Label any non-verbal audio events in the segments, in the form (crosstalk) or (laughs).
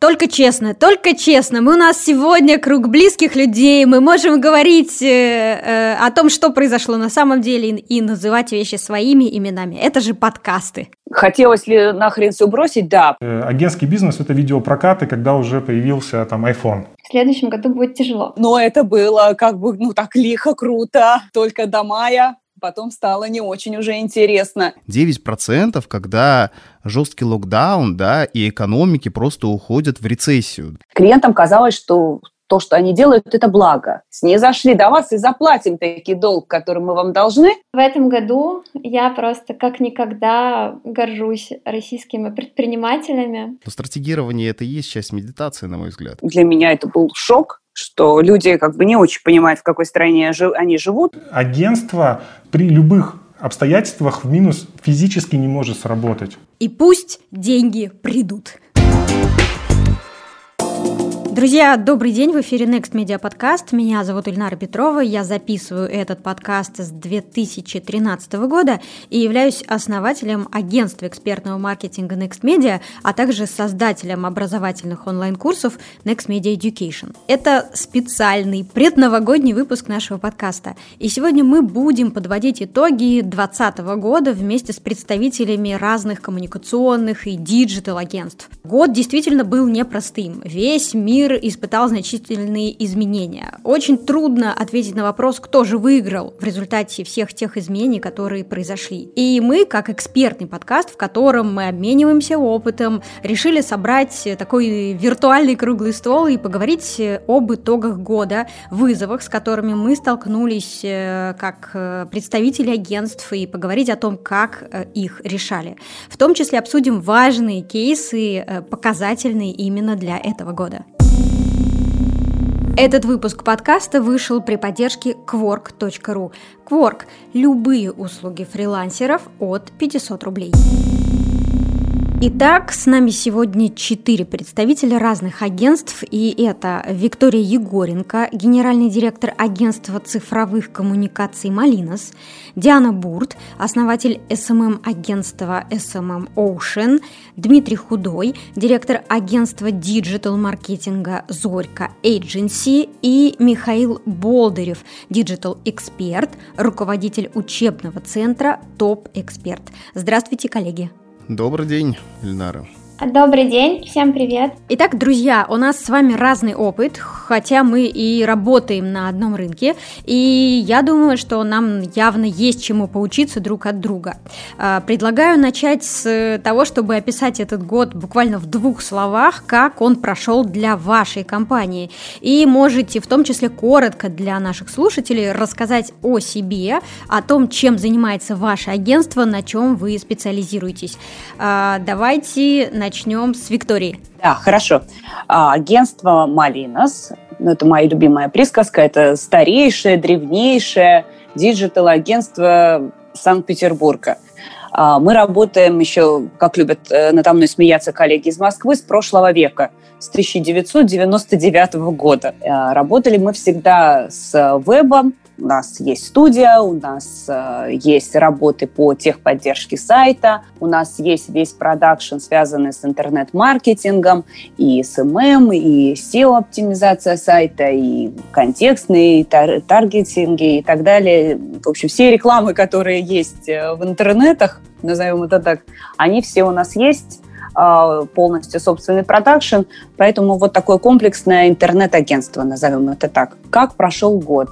Только честно, только честно. Мы у нас сегодня круг близких людей. Мы можем говорить э, э, о том, что произошло на самом деле, и, и называть вещи своими именами. Это же подкасты. Хотелось ли нахрен все бросить? Да. Э, агентский бизнес – это видеопрокаты, когда уже появился там iPhone. В следующем году будет тяжело. Но это было как бы, ну, так лихо, круто. Только до мая потом стало не очень уже интересно. 9%, когда жесткий локдаун, да, и экономики просто уходят в рецессию. Клиентам казалось, что то, что они делают, это благо. Не зашли до вас и заплатим таки долг, который мы вам должны. В этом году я просто как никогда горжусь российскими предпринимателями. Но стратегирование — это и есть часть медитации, на мой взгляд. Для меня это был шок, что люди как бы не очень понимают, в какой стране они живут. Агентство при любых обстоятельствах в минус физически не может сработать. И пусть деньги придут. Друзья, добрый день, в эфире Next Media Podcast. Меня зовут Ильнара Петрова, я записываю этот подкаст с 2013 года и являюсь основателем агентства экспертного маркетинга Next Media, а также создателем образовательных онлайн-курсов Next Media Education. Это специальный предновогодний выпуск нашего подкаста. И сегодня мы будем подводить итоги 2020 года вместе с представителями разных коммуникационных и диджитал-агентств. Год действительно был непростым. Весь мир мир испытал значительные изменения. Очень трудно ответить на вопрос, кто же выиграл в результате всех тех изменений, которые произошли. И мы, как экспертный подкаст, в котором мы обмениваемся опытом, решили собрать такой виртуальный круглый стол и поговорить об итогах года, вызовах, с которыми мы столкнулись э, как э, представители агентств, и поговорить о том, как э, их решали. В том числе обсудим важные кейсы, показательные именно для этого года. Этот выпуск подкаста вышел при поддержке Kwork.ru. Kwork – любые услуги фрилансеров от 500 рублей. Итак, с нами сегодня четыре представителя разных агентств, и это Виктория Егоренко, генеральный директор агентства цифровых коммуникаций «Малинос», Диана Бурт, основатель SMM-агентства SMM Ocean, Дмитрий Худой, директор агентства диджитал-маркетинга «Zorka Agency» и Михаил Болдырев, диджитал-эксперт, руководитель учебного центра «Топ-эксперт». Здравствуйте, коллеги! Добрый день, Ильнара. Добрый день, всем привет. Итак, друзья, у нас с вами разный опыт, хотя мы и работаем на одном рынке, и я думаю, что нам явно есть чему поучиться друг от друга. А, предлагаю начать с того, чтобы описать этот год буквально в двух словах, как он прошел для вашей компании. И можете в том числе коротко для наших слушателей рассказать о себе, о том, чем занимается ваше агентство, на чем вы специализируетесь. А, давайте начнем начнем с Виктории. Да, хорошо. А, агентство «Малинос», ну, это моя любимая присказка, это старейшее, древнейшее диджитал-агентство Санкт-Петербурга. А, мы работаем еще, как любят э, надо мной смеяться коллеги из Москвы, с прошлого века, с 1999 года. А, работали мы всегда с вебом, у нас есть студия, у нас э, есть работы по техподдержке сайта, у нас есть весь продакшн, связанный с интернет-маркетингом, и SMM, и SEO-оптимизация сайта, и контекстные, тар- таргетинги и так далее. В общем, все рекламы, которые есть э, в интернетах, назовем это так, они все у нас есть полностью собственный продакшн, поэтому вот такое комплексное интернет-агентство, назовем это так. Как прошел год?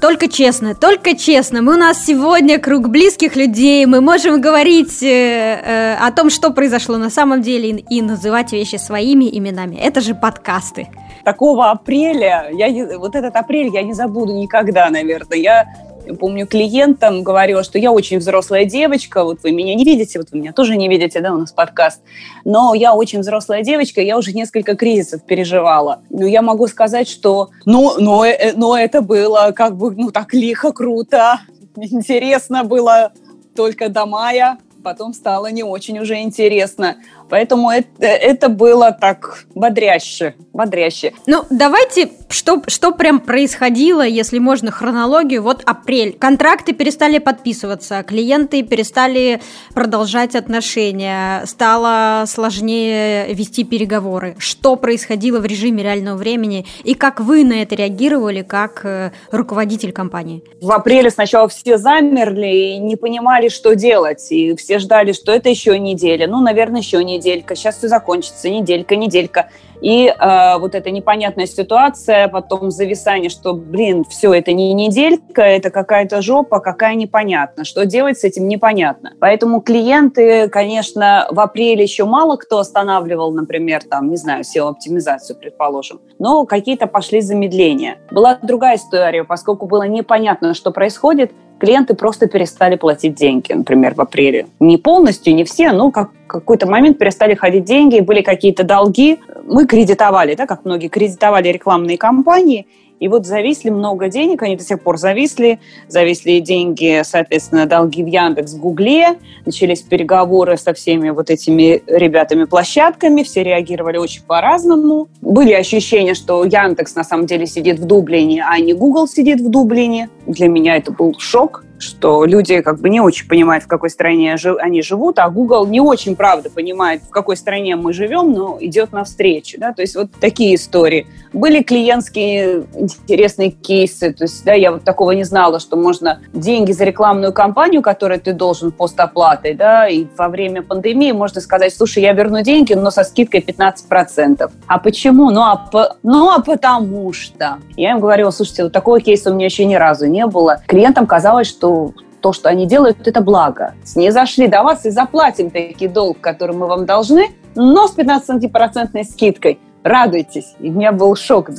Только честно, только честно. Мы у нас сегодня круг близких людей, мы можем говорить э, э, о том, что произошло на самом деле и называть вещи своими именами. Это же подкасты. Такого апреля, я, вот этот апрель я не забуду никогда, наверное. Я помню, клиентам говорила, что я очень взрослая девочка, вот вы меня не видите, вот вы меня тоже не видите, да, у нас подкаст, но я очень взрослая девочка, я уже несколько кризисов переживала. Но я могу сказать, что, ну, но, э, но это было как бы, ну, так лихо, круто, интересно было только до мая, потом стало не очень уже интересно. Поэтому это, это было так бодряще, бодряще. Ну, давайте, что, что прям происходило, если можно хронологию, вот апрель. Контракты перестали подписываться, клиенты перестали продолжать отношения, стало сложнее вести переговоры. Что происходило в режиме реального времени и как вы на это реагировали как э, руководитель компании? В апреле сначала все замерли и не понимали, что делать. И все ждали, что это еще неделя. Ну, наверное, еще неделька. Сейчас все закончится. Неделька, неделька. И э, вот эта непонятная ситуация, потом зависание, что, блин, все, это не неделька, это какая-то жопа, какая непонятно. Что делать с этим, непонятно. Поэтому клиенты, конечно, в апреле еще мало кто останавливал, например, там, не знаю, SEO-оптимизацию, предположим. Но какие-то пошли замедления. Была другая история, поскольку было непонятно, что происходит, клиенты просто перестали платить деньги, например, в апреле. Не полностью, не все, но как какой-то момент перестали ходить деньги, были какие-то долги. Мы кредитовали, да, как многие кредитовали рекламные кампании, и вот зависли много денег, они до сих пор зависли. Зависли деньги, соответственно, долги в Яндекс, Гугле. Начались переговоры со всеми вот этими ребятами-площадками. Все реагировали очень по-разному. Были ощущения, что Яндекс на самом деле сидит в Дублине, а не Google сидит в Дублине. Для меня это был шок что люди как бы не очень понимают, в какой стране они живут, а Google не очень, правда, понимает, в какой стране мы живем, но идет навстречу. Да? То есть вот такие истории. Были клиентские интересные кейсы. То есть да, я вот такого не знала, что можно деньги за рекламную кампанию, которую ты должен постоплатой, да, и во время пандемии можно сказать, слушай, я верну деньги, но со скидкой 15%. А почему? Ну а, по... ну, а потому что. Я им говорила, слушайте, вот такого кейса у меня еще ни разу не было. Клиентам казалось, что что то, что они делают, это благо. Не зашли до вас и заплатим такой долг, который мы вам должны, но с 15% скидкой. Радуйтесь. И у меня был шок.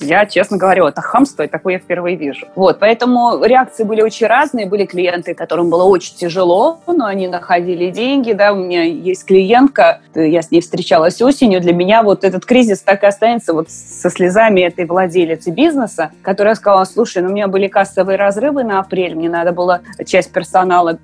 Я, честно говорю, это хамство, и такое я впервые вижу. Вот, поэтому реакции были очень разные. Были клиенты, которым было очень тяжело, но они находили деньги, да, у меня есть клиентка, я с ней встречалась осенью, для меня вот этот кризис так и останется вот со слезами этой владелицы бизнеса, которая сказала, слушай, ну у меня были кассовые разрывы на апрель, мне надо было часть персонала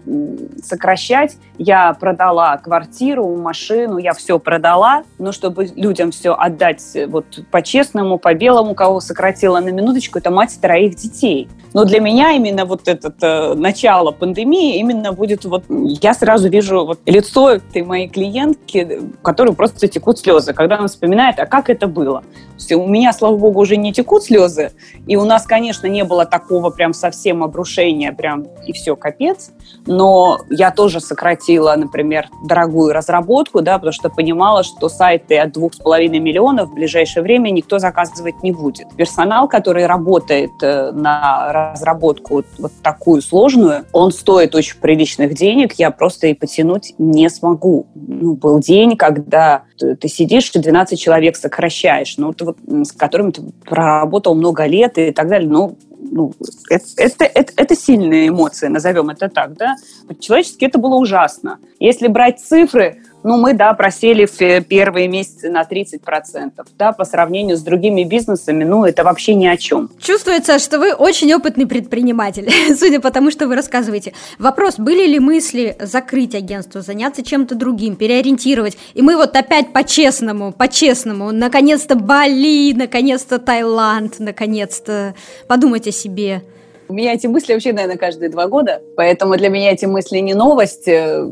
сокращать, я продала квартиру, машину, я все продала, но чтобы людям все отдать вот по-честному, по-белому, кого сократила на минуточку, это мать троих детей. Но для меня именно вот это э, начало пандемии именно будет вот... Я сразу вижу вот лицо этой моей клиентки, у которой просто текут слезы, когда она вспоминает, а как это было. Есть у меня, слава богу, уже не текут слезы, и у нас, конечно, не было такого прям совсем обрушения, прям и все, капец. Но я тоже сократила, например, дорогую разработку, да, потому что понимала, что сайты от двух с половиной миллионов в ближайшее время никто заказывать не будет. Персонал, который работает э, на разработку вот, такую сложную, он стоит очень приличных денег, я просто и потянуть не смогу. Ну, был день, когда ты, ты сидишь и 12 человек сокращаешь, ну, ты вот, с которыми ты проработал много лет и так далее, ну, ну, это, это, это, сильные эмоции, назовем это так, да. Человечески это было ужасно. Если брать цифры, ну, мы, да, просели в первые месяцы на 30%, да, по сравнению с другими бизнесами, ну, это вообще ни о чем. Чувствуется, что вы очень опытный предприниматель, (laughs) судя по тому, что вы рассказываете. Вопрос, были ли мысли закрыть агентство, заняться чем-то другим, переориентировать? И мы вот опять по-честному, по-честному, наконец-то Бали, наконец-то Таиланд, наконец-то подумать о себе. У меня эти мысли вообще, наверное, каждые два года, поэтому для меня эти мысли не новость. Э,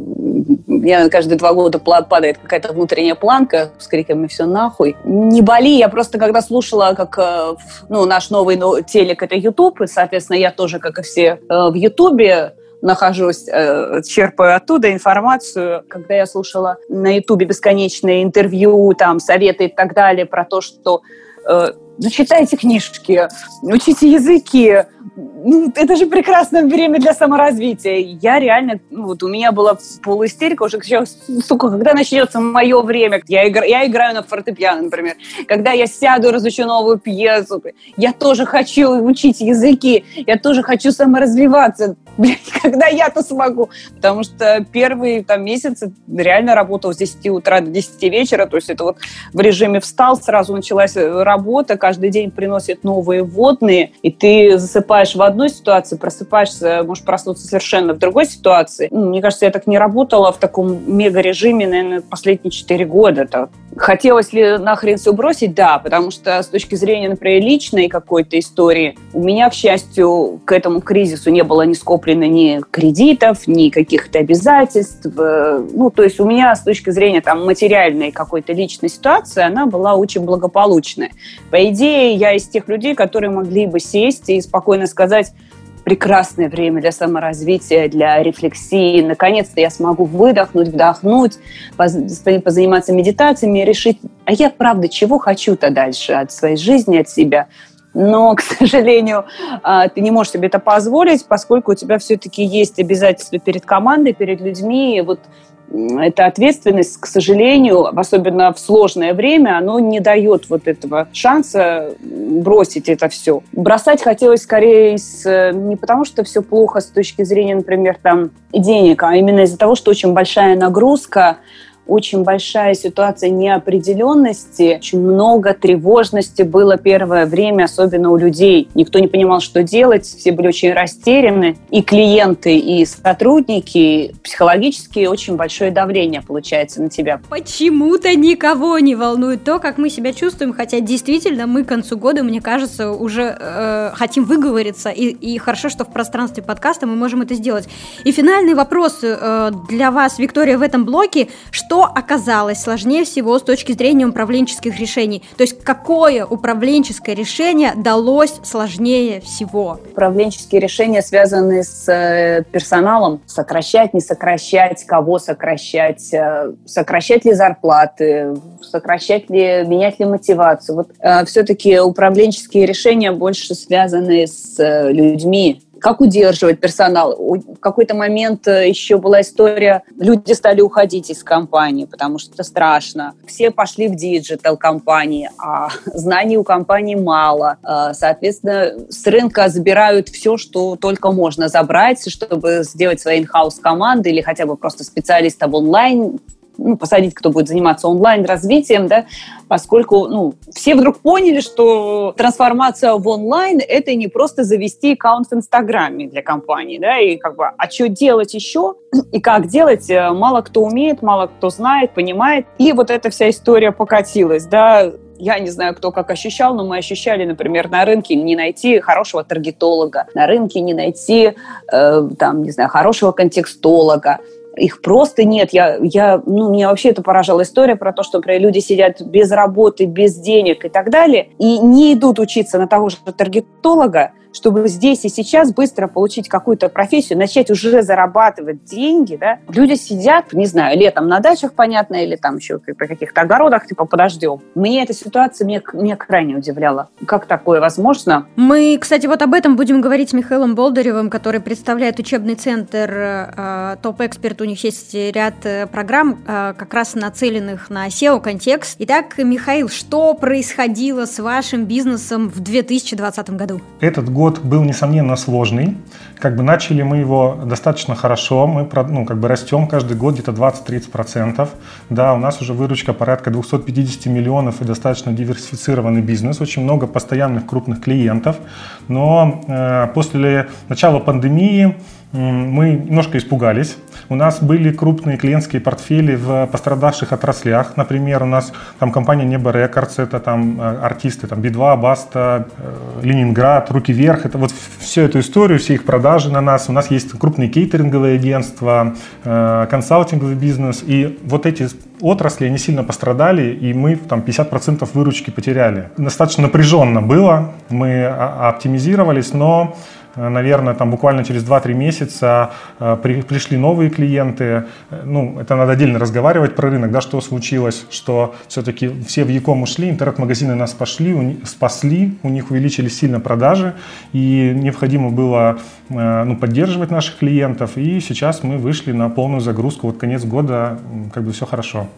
меня каждые два года падает какая-то внутренняя планка с криками «все нахуй». Не боли, я просто когда слушала, как э, ну, наш новый телек – это YouTube, и, соответственно, я тоже, как и все, э, в YouTube нахожусь, черпаю оттуда информацию. Когда я слушала на Ютубе бесконечные интервью, там, советы и так далее про то, что ну, читайте книжки, учите языки. Ну, это же прекрасное время для саморазвития. Я реально, ну, вот у меня была полуистерика уже, сейчас, сука, когда начнется мое время? Я, игр, я играю на фортепиано, например. Когда я сяду и разучу новую пьесу. Я тоже хочу учить языки. Я тоже хочу саморазвиваться. Блин, (laughs) когда я-то смогу? Потому что первые там месяцы реально работал с 10 утра до 10 вечера. То есть это вот в режиме встал, сразу началась работа, каждый день приносит новые вводные, и ты засыпаешь в одной ситуации, просыпаешься, можешь проснуться совершенно в другой ситуации. Ну, мне кажется, я так не работала в таком мега-режиме, наверное, последние четыре года. Так. Хотелось ли нахрен все бросить? Да, потому что с точки зрения, например, личной какой-то истории, у меня, к счастью, к этому кризису не было ни скоплено ни кредитов, ни каких-то обязательств. Ну, то есть у меня с точки зрения там материальной какой-то личной ситуации, она была очень благополучная. По идее, я из тех людей, которые могли бы сесть и спокойно сказать, прекрасное время для саморазвития, для рефлексии. Наконец-то я смогу выдохнуть, вдохнуть, позаниматься медитациями и решить, а я правда чего хочу-то дальше от своей жизни, от себя. Но, (laughs) к сожалению, а, ты не можешь себе это позволить, поскольку у тебя все-таки есть обязательства перед командой, перед людьми. Вот эта ответственность, к сожалению, особенно в сложное время, оно не дает вот этого шанса бросить это все. Бросать хотелось скорее с, не потому, что все плохо с точки зрения, например, там, денег, а именно из-за того, что очень большая нагрузка, очень большая ситуация неопределенности, очень много тревожности было первое время, особенно у людей. Никто не понимал, что делать, все были очень растеряны. И клиенты, и сотрудники, психологически очень большое давление получается на тебя. Почему-то никого не волнует то, как мы себя чувствуем, хотя действительно мы к концу года, мне кажется, уже э, хотим выговориться, и, и хорошо, что в пространстве подкаста мы можем это сделать. И финальный вопрос э, для вас, Виктория, в этом блоке. Что что оказалось сложнее всего с точки зрения управленческих решений? То есть какое управленческое решение далось сложнее всего? Управленческие решения связаны с э, персоналом. Сокращать, не сокращать, кого сокращать, э, сокращать ли зарплаты, сокращать ли, менять ли мотивацию. Вот э, все-таки управленческие решения больше связаны с людьми, как удерживать персонал. В какой-то момент э, еще была история, люди стали уходить из компании, потому что страшно. Все пошли в диджитал компании, а (laughs) знаний у компании мало. Э, соответственно, с рынка забирают все, что только можно забрать, чтобы сделать свои in-house команды или хотя бы просто специалистов онлайн ну, посадить, кто будет заниматься онлайн-развитием, да, поскольку ну, все вдруг поняли, что трансформация в онлайн – это не просто завести аккаунт в Инстаграме для компании, да, и как бы, а что делать еще и как делать, э, мало кто умеет, мало кто знает, понимает, и вот эта вся история покатилась, да, я не знаю, кто как ощущал, но мы ощущали, например, на рынке не найти хорошего таргетолога, на рынке не найти, э, там, не знаю, хорошего контекстолога, их просто нет. Я, я, ну, меня вообще это поражала история про то, что например, люди сидят без работы, без денег и так далее, и не идут учиться на того же таргетолога, чтобы здесь и сейчас быстро получить какую-то профессию, начать уже зарабатывать деньги, да, люди сидят, не знаю, летом на дачах, понятно, или там еще при каких-то огородах, типа, подождем. Мне эта ситуация меня, меня крайне удивляла. Как такое возможно? Мы, кстати, вот об этом будем говорить с Михаилом Болдыревым, который представляет учебный центр э, Топ-Эксперт. У них есть ряд э, программ, э, как раз нацеленных на SEO-контекст. Итак, Михаил, что происходило с вашим бизнесом в 2020 году? Этот год год был, несомненно, сложный. Как бы начали мы его достаточно хорошо. Мы ну, как бы растем каждый год где-то 20-30%. Да, у нас уже выручка порядка 250 миллионов и достаточно диверсифицированный бизнес. Очень много постоянных крупных клиентов. Но э, после начала пандемии мы немножко испугались. У нас были крупные клиентские портфели в пострадавших отраслях. Например, у нас там компания Небо Рекордс, это там э, артисты, там Би-2, Баста, э, Ленинград, Руки Вверх. Это вот всю эту историю, все их продажи на нас. У нас есть крупные кейтеринговые агентства, э, консалтинговый бизнес. И вот эти отрасли, они сильно пострадали, и мы там 50% выручки потеряли. Достаточно напряженно было, мы оптимизировались, но наверное, там буквально через 2-3 месяца э, при, пришли новые клиенты. Э, ну, это надо отдельно разговаривать про рынок, да, что случилось, что все-таки все в Яком ушли, интернет-магазины нас пошли, у, спасли, у них увеличились сильно продажи, и необходимо было ну, поддерживать наших клиентов, и сейчас мы вышли на полную загрузку, вот конец года, как бы все хорошо.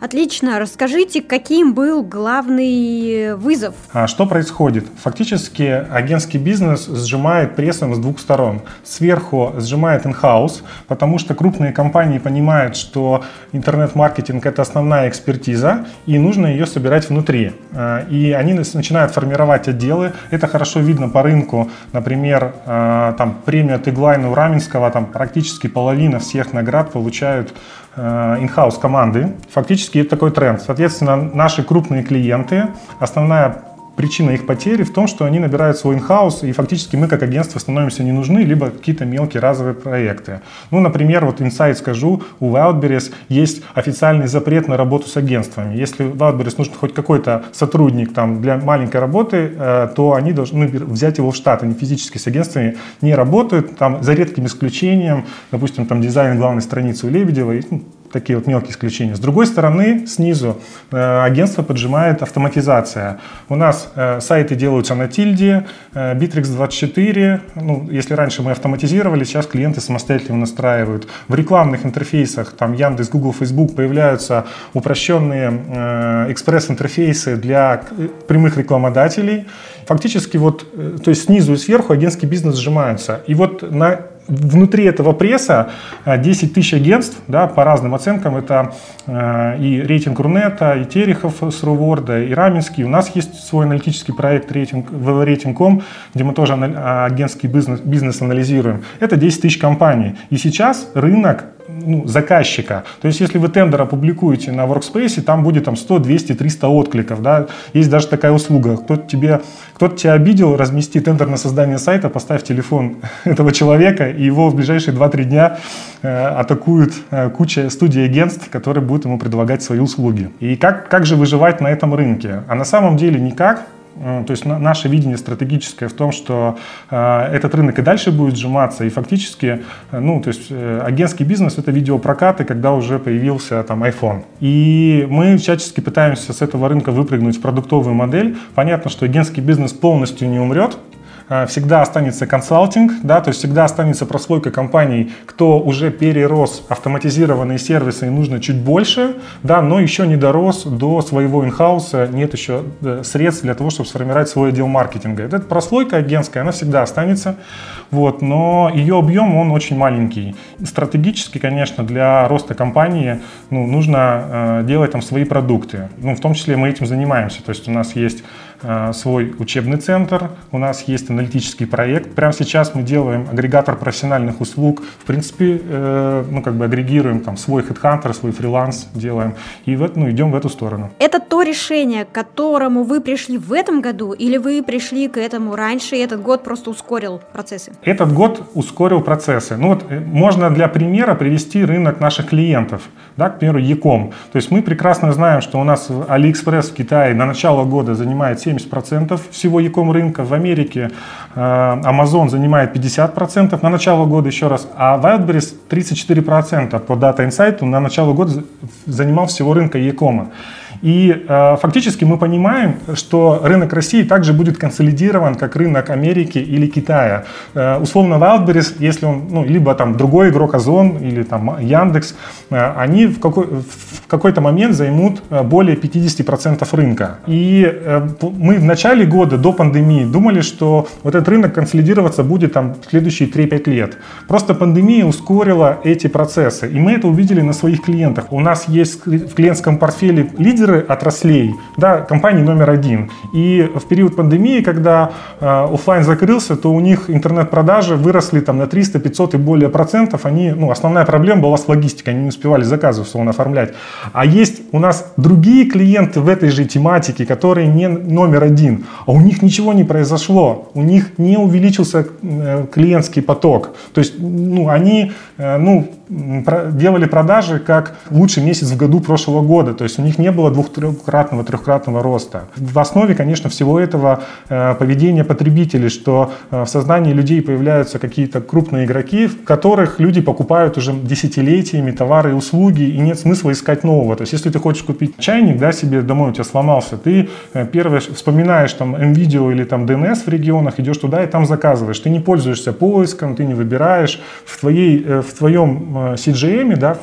Отлично. Расскажите, каким был главный вызов? А что происходит? Фактически агентский бизнес сжимает прессом с двух сторон. Сверху сжимает in-house, потому что крупные компании понимают, что интернет-маркетинг – это основная экспертиза, и нужно ее собирать внутри. А, и они начинают формировать отделы. Это хорошо видно по рынку. Например, а, там премия Теглайна у Раменского, там практически половина всех наград получают in-house э, команды. Фактически это такой тренд. Соответственно, наши крупные клиенты, основная причина их потери в том, что они набирают свой инхаус, и фактически мы как агентство становимся не нужны, либо какие-то мелкие разовые проекты. Ну, например, вот инсайт скажу, у Wildberries есть официальный запрет на работу с агентствами. Если Wildberries нужен хоть какой-то сотрудник там, для маленькой работы, э, то они должны взять его в штат. Они физически с агентствами не работают, там, за редким исключением, допустим, там дизайн главной страницы у Лебедева, ну, такие вот мелкие исключения. С другой стороны, снизу э, агентство поджимает автоматизация. У нас э, сайты делаются на тильде, э, Bittrex24. Ну, если раньше мы автоматизировали, сейчас клиенты самостоятельно настраивают. В рекламных интерфейсах, там Яндекс, Google, Facebook, появляются упрощенные э, экспресс-интерфейсы для э, прямых рекламодателей. Фактически вот, э, то есть снизу и сверху агентский бизнес сжимается. И вот на внутри этого пресса 10 э, тысяч агентств, да, по разным оценкам, это э, и рейтинг Рунета, и Терехов с Руворда, и Раменский. У нас есть свой аналитический проект рейтинг, Рейтинг.ком, где мы тоже агентский бизнес, бизнес анализируем. Это 10 тысяч компаний. И сейчас рынок ну, заказчика. То есть, если вы тендер опубликуете на Workspace, там будет там 100, 200, 300 откликов. Да? Есть даже такая услуга. Кто-то, тебе, кто-то тебя обидел, размести тендер на создание сайта, поставь телефон (laughs) этого человека, и его в ближайшие 2-3 дня э, атакуют э, куча студий агентств, которые будут ему предлагать свои услуги. И как, как же выживать на этом рынке? А на самом деле никак. Э, то есть наше видение стратегическое в том, что э, этот рынок и дальше будет сжиматься, и фактически, э, ну, то есть агентский бизнес — это видеопрокаты, когда уже появился там iPhone. И мы всячески пытаемся с этого рынка выпрыгнуть в продуктовую модель. Понятно, что агентский бизнес полностью не умрет, всегда останется консалтинг, да, то есть всегда останется прослойка компаний, кто уже перерос автоматизированные сервисы и нужно чуть больше, да, но еще не дорос до своего инхауса, нет еще э, средств для того, чтобы сформировать свой отдел маркетинга. Эта прослойка агентская, она всегда останется, вот, но ее объем, он очень маленький. Стратегически, конечно, для роста компании ну, нужно э, делать там свои продукты, ну, в том числе мы этим занимаемся, то есть у нас есть Э, свой учебный центр, у нас есть аналитический проект. Прямо сейчас мы делаем агрегатор профессиональных услуг. В принципе, э, ну, как бы агрегируем там свой HeadHunter, свой фриланс делаем. И в, ну, идем в эту сторону. Это то решение, к которому вы пришли в этом году, или вы пришли к этому раньше, и этот год просто ускорил процессы? Этот год ускорил процессы. Ну вот э, можно для примера привести рынок наших клиентов да, к примеру, Яком. То есть мы прекрасно знаем, что у нас AliExpress в Китае на начало года занимает 70% всего Яком рынка, в Америке э, Amazon занимает 50% на начало года, еще раз, а Wildberries 34% по Data Insight на начало года занимал всего рынка Якома. И э, фактически мы понимаем, что рынок России также будет консолидирован, как рынок Америки или Китая. Э, условно Wildberries, если он, ну, либо там другой игрок Озон или там Яндекс, э, они в, какой, в какой-то момент займут э, более 50% рынка. И э, мы в начале года, до пандемии, думали, что вот этот рынок консолидироваться будет там следующие 3-5 лет. Просто пандемия ускорила эти процессы. И мы это увидели на своих клиентах. У нас есть в клиентском портфеле лидеры, лидеры отраслей, да, компании номер один. И в период пандемии, когда э, офлайн закрылся, то у них интернет-продажи выросли там на 300, 500 и более процентов. Они, ну, основная проблема была с логистикой, они не успевали заказы условно оформлять. А есть у нас другие клиенты в этой же тематике, которые не номер один, а у них ничего не произошло, у них не увеличился э, клиентский поток. То есть, ну, они, э, ну, делали продажи как лучший месяц в году прошлого года. То есть у них не было двух-трехкратного, трехкратного роста. В основе, конечно, всего этого э, поведение потребителей, что э, в сознании людей появляются какие-то крупные игроки, в которых люди покупают уже десятилетиями товары и услуги, и нет смысла искать нового. То есть если ты хочешь купить чайник, да, себе домой у тебя сломался, ты э, первое вспоминаешь там MVideo или там DNS в регионах, идешь туда и там заказываешь. Ты не пользуешься поиском, ты не выбираешь. В, твоей, в твоем CGM, да,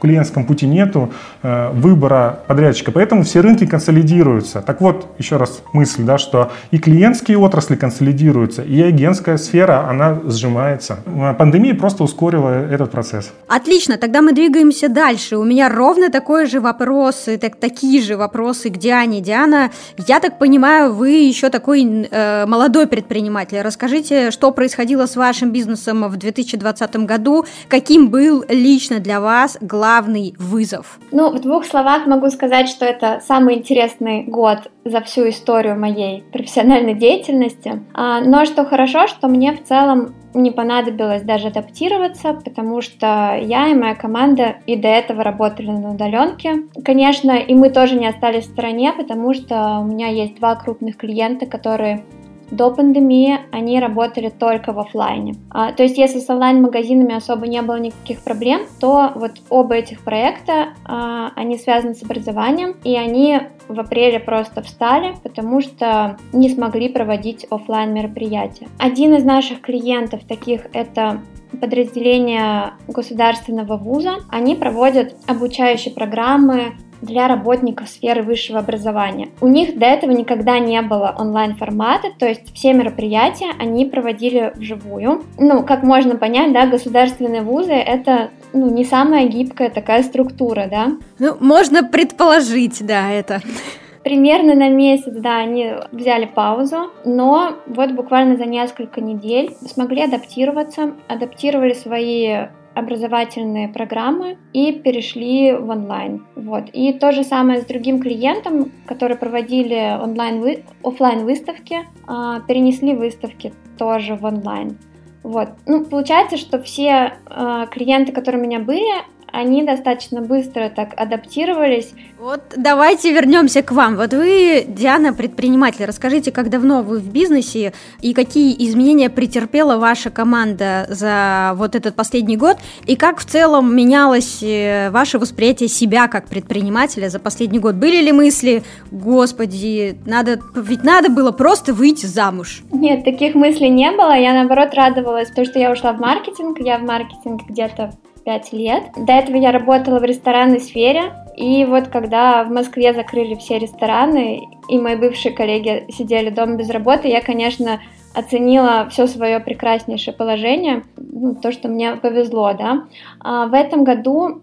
клиентском пути нету э, выбора подрядчика, поэтому все рынки консолидируются. Так вот, еще раз мысль, да, что и клиентские отрасли консолидируются, и агентская сфера, она сжимается. Пандемия просто ускорила этот процесс. Отлично, тогда мы двигаемся дальше. У меня ровно такой же вопрос, так, такие же вопросы к Диане. Диана, я так понимаю, вы еще такой э, молодой предприниматель. Расскажите, что происходило с вашим бизнесом в 2020 году, каким был лично для вас главный вызов? Ну, в двух словах могу сказать, что это самый интересный год за всю историю моей профессиональной деятельности. А, но что хорошо, что мне в целом не понадобилось даже адаптироваться, потому что я и моя команда и до этого работали на удаленке. Конечно, и мы тоже не остались в стороне, потому что у меня есть два крупных клиента, которые до пандемии они работали только в офлайне. А, то есть, если с онлайн-магазинами особо не было никаких проблем, то вот оба этих проекта, а, они связаны с образованием, и они в апреле просто встали, потому что не смогли проводить офлайн мероприятия. Один из наших клиентов таких это подразделение государственного вуза. Они проводят обучающие программы для работников сферы высшего образования. У них до этого никогда не было онлайн-формата, то есть все мероприятия они проводили вживую. Ну, как можно понять, да, государственные вузы — это ну, не самая гибкая такая структура, да. Ну, можно предположить, да, это. Примерно на месяц, да, они взяли паузу, но вот буквально за несколько недель смогли адаптироваться, адаптировали свои образовательные программы и перешли в онлайн. Вот. И то же самое с другим клиентом, которые проводили онлайн, офлайн выставки, а, перенесли выставки тоже в онлайн. Вот. Ну, получается, что все э, клиенты, которые у меня были, они достаточно быстро так адаптировались. Вот давайте вернемся к вам. Вот вы, Диана, предприниматель. Расскажите, как давно вы в бизнесе и какие изменения претерпела ваша команда за вот этот последний год, и как в целом менялось э, ваше восприятие себя как предпринимателя за последний год? Были ли мысли, господи, надо, ведь надо было просто выйти замуж? Нет, таких мыслей не было. Я, наоборот, радовалась, то, что я ушла в маркетинг. Я в маркетинг где-то 5 лет. До этого я работала в ресторанной сфере, и вот когда в Москве закрыли все рестораны, и мои бывшие коллеги сидели дома без работы, я, конечно, оценила все свое прекраснейшее положение, ну, то, что мне повезло, да. А в этом году,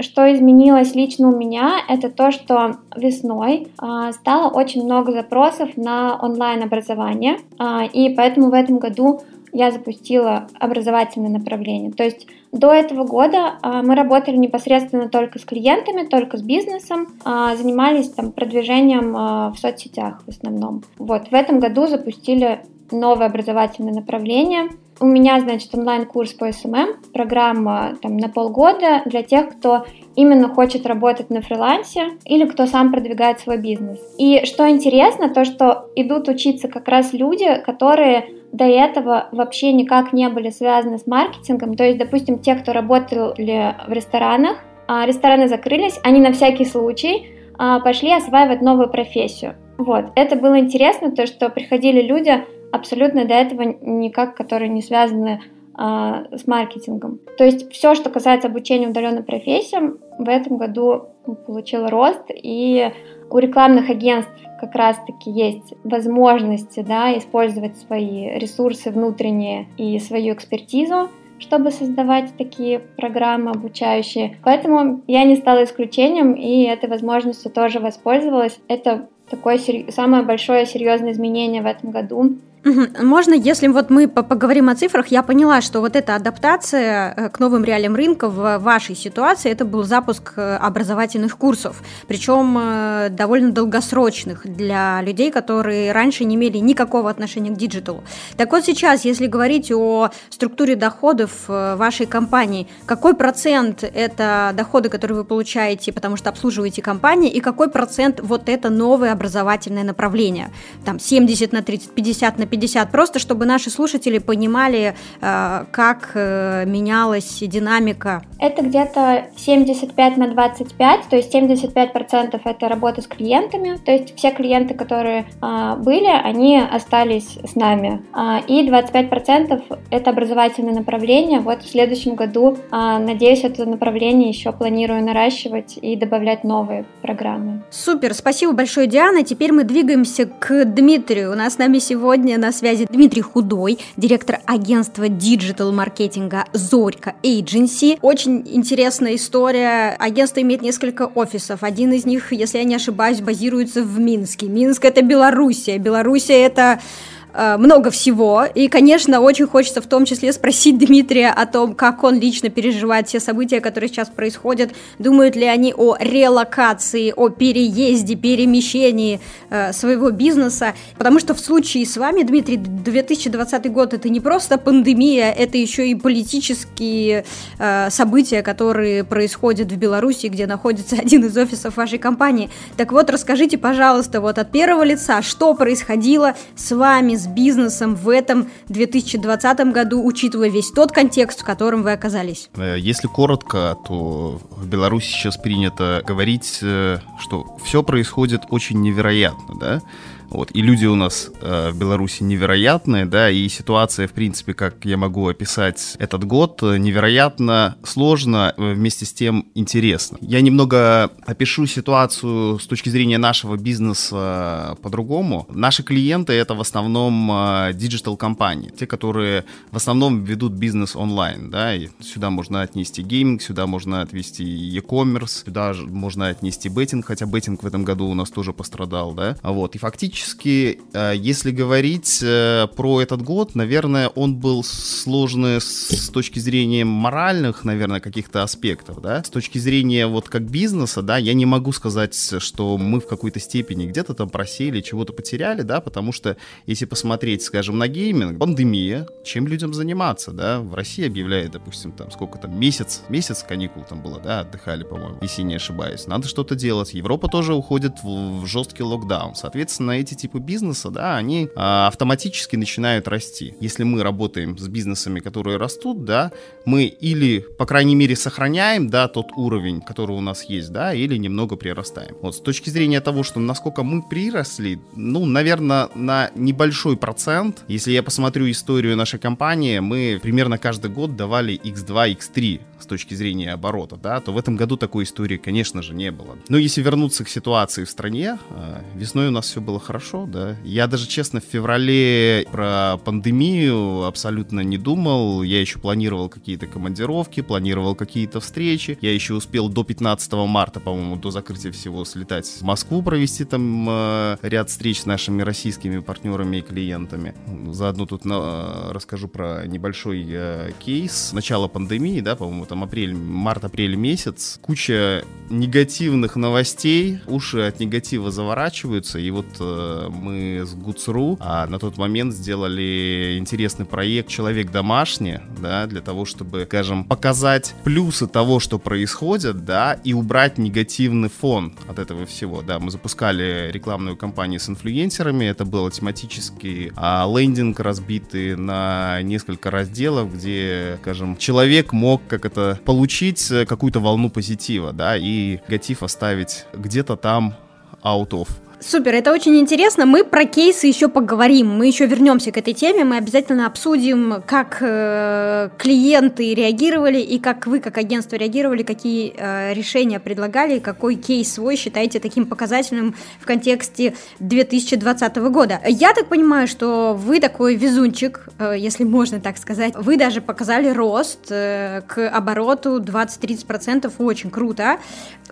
что изменилось лично у меня, это то, что весной а, стало очень много запросов на онлайн-образование, а, и поэтому в этом году я запустила образовательное направление. То есть до этого года а, мы работали непосредственно только с клиентами, только с бизнесом, а, занимались там продвижением а, в соцсетях в основном. Вот в этом году запустили новое образовательное направление. У меня, значит, онлайн-курс по SMM, программа там на полгода для тех, кто именно хочет работать на фрилансе или кто сам продвигает свой бизнес. И что интересно, то, что идут учиться как раз люди, которые до этого вообще никак не были связаны с маркетингом. То есть, допустим, те, кто работали в ресторанах, а рестораны закрылись, они на всякий случай а, пошли осваивать новую профессию. Вот, это было интересно, то, что приходили люди абсолютно до этого никак, которые не связаны а, с маркетингом. То есть все, что касается обучения удаленным профессиям, в этом году получило рост, и у рекламных агентств как раз-таки есть возможности да, использовать свои ресурсы внутренние и свою экспертизу, чтобы создавать такие программы обучающие. Поэтому я не стала исключением и этой возможностью тоже воспользовалась. Это такое самое большое серьезное изменение в этом году можно, если вот мы поговорим о цифрах, я поняла, что вот эта адаптация э, к новым реалиям рынка в вашей ситуации, это был запуск э, образовательных курсов, причем э, довольно долгосрочных для людей, которые раньше не имели никакого отношения к диджиталу. Так вот сейчас, если говорить о структуре доходов вашей компании, какой процент это доходы, которые вы получаете, потому что обслуживаете компанию, и какой процент вот это новое образовательное направление? Там 70 на 30, 50 на 50? 50, просто чтобы наши слушатели понимали, э, как э, менялась динамика? Это где-то 75 на 25, то есть 75% это работа с клиентами, то есть все клиенты, которые э, были, они остались с нами, и 25% это образовательное направление. Вот в следующем году, надеюсь, это направление еще планирую наращивать и добавлять новые программы. Супер, спасибо большое, Диана. Теперь мы двигаемся к Дмитрию. У нас с нами сегодня на связи Дмитрий Худой, директор агентства диджитал-маркетинга Zorka Agency. Очень интересная история. Агентство имеет несколько офисов. Один из них, если я не ошибаюсь, базируется в Минске. Минск – это Белоруссия. Белоруссия – это много всего. И, конечно, очень хочется в том числе спросить Дмитрия о том, как он лично переживает все события, которые сейчас происходят. Думают ли они о релокации, о переезде, перемещении э, своего бизнеса. Потому что в случае с вами, Дмитрий, 2020 год это не просто пандемия, это еще и политические э, события, которые происходят в Беларуси, где находится (laughs) один из офисов вашей компании. Так вот, расскажите, пожалуйста, вот от первого лица, что происходило с вами, с бизнесом в этом 2020 году, учитывая весь тот контекст, в котором вы оказались? Э, если коротко, то в Беларуси сейчас принято говорить, э, что все происходит очень невероятно, да? Вот. И люди у нас э, в Беларуси невероятные, да, и ситуация, в принципе, как я могу описать этот год, э, невероятно сложно, э, вместе с тем интересно. Я немного опишу ситуацию с точки зрения нашего бизнеса по-другому. Наши клиенты — это в основном digital-компании, те, которые в основном ведут бизнес онлайн, да, и сюда можно отнести гейминг, сюда можно отвести e-commerce, сюда можно отнести беттинг, хотя беттинг в этом году у нас тоже пострадал, да, вот, и фактически фактически, э, если говорить э, про этот год, наверное, он был сложный с точки зрения моральных, наверное, каких-то аспектов, да. С точки зрения вот как бизнеса, да, я не могу сказать, что мы в какой-то степени где-то там просели, чего-то потеряли, да, потому что если посмотреть, скажем, на гейминг, пандемия, чем людям заниматься, да, в России объявляет, допустим, там сколько там, месяц, месяц каникул там было, да, отдыхали, по-моему, если не ошибаюсь. Надо что-то делать. Европа тоже уходит в, в жесткий локдаун. Соответственно, эти эти типы бизнеса, да, они а, автоматически начинают расти. Если мы работаем с бизнесами, которые растут, да, мы или, по крайней мере, сохраняем, да, тот уровень, который у нас есть, да, или немного прирастаем. Вот с точки зрения того, что насколько мы приросли, ну, наверное, на небольшой процент, если я посмотрю историю нашей компании, мы примерно каждый год давали x2, x3 с точки зрения оборота, да, то в этом году такой истории, конечно же, не было. Но если вернуться к ситуации в стране, а, весной у нас все было хорошо, да. Я даже, честно, в феврале про пандемию абсолютно не думал. Я еще планировал какие-то командировки, планировал какие-то встречи. Я еще успел до 15 марта, по-моему, до закрытия всего слетать в Москву, провести там э, ряд встреч с нашими российскими партнерами и клиентами. Заодно тут на, расскажу про небольшой э, кейс. Начало пандемии, да, по-моему, там апрель, март-апрель месяц. Куча негативных новостей, уши от негатива заворачиваются, и вот э, мы с Гуцру а, на тот момент сделали интересный проект «Человек домашний», да, для того, чтобы, скажем, показать плюсы того, что происходит, да, и убрать негативный фон от этого всего, да. Мы запускали рекламную кампанию с инфлюенсерами, это был тематический а, лендинг, разбитый на несколько разделов, где, скажем, человек мог как это получить э, какую-то волну позитива, да, и негатив оставить где-то там out of. Супер, это очень интересно. Мы про кейсы еще поговорим. Мы еще вернемся к этой теме. Мы обязательно обсудим, как э, клиенты реагировали и как вы, как агентство, реагировали, какие э, решения предлагали, какой кейс свой считаете таким показательным в контексте 2020 года. Я так понимаю, что вы такой везунчик, э, если можно так сказать. Вы даже показали рост э, к обороту 20-30%. Очень круто.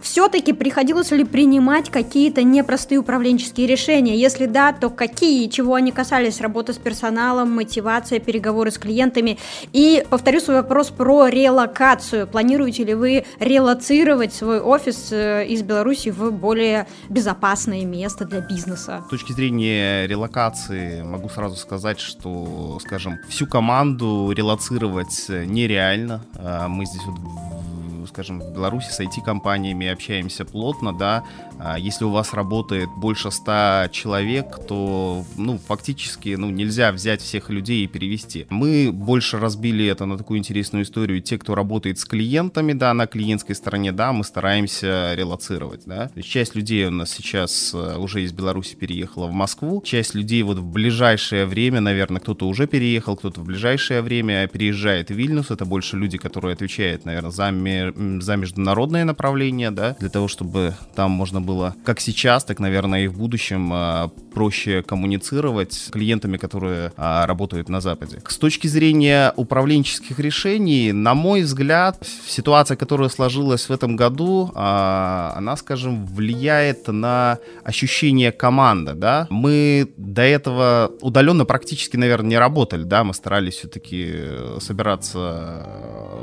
Все-таки приходилось ли принимать какие-то непростые управленческие решения? Если да, то какие, чего они касались? Работа с персоналом, мотивация, переговоры с клиентами. И повторю свой вопрос про релокацию. Планируете ли вы релацировать свой офис э, из Беларуси в более безопасное место для бизнеса? С точки зрения релокации могу сразу сказать, что, скажем, всю команду релацировать нереально. А, мы здесь вот скажем, в Беларуси с IT-компаниями общаемся плотно, да, если у вас работает больше 100 человек, то, ну, фактически, ну, нельзя взять всех людей и перевести. Мы больше разбили это на такую интересную историю. Те, кто работает с клиентами, да, на клиентской стороне, да, мы стараемся релацировать, да. То есть часть людей у нас сейчас э, уже из Беларуси переехала в Москву, часть людей вот в ближайшее время, наверное, кто-то уже переехал, кто-то в ближайшее время переезжает в Вильнюс. Это больше люди, которые отвечают, наверное, за, за международное направление, да, для того, чтобы там можно было, как сейчас, так, наверное, и в будущем а, проще коммуницировать с клиентами, которые а, работают на Западе. С точки зрения управленческих решений, на мой взгляд, ситуация, которая сложилась в этом году, а, она, скажем, влияет на ощущение команды, да. Мы до этого удаленно практически, наверное, не работали, да, мы старались все-таки э, собираться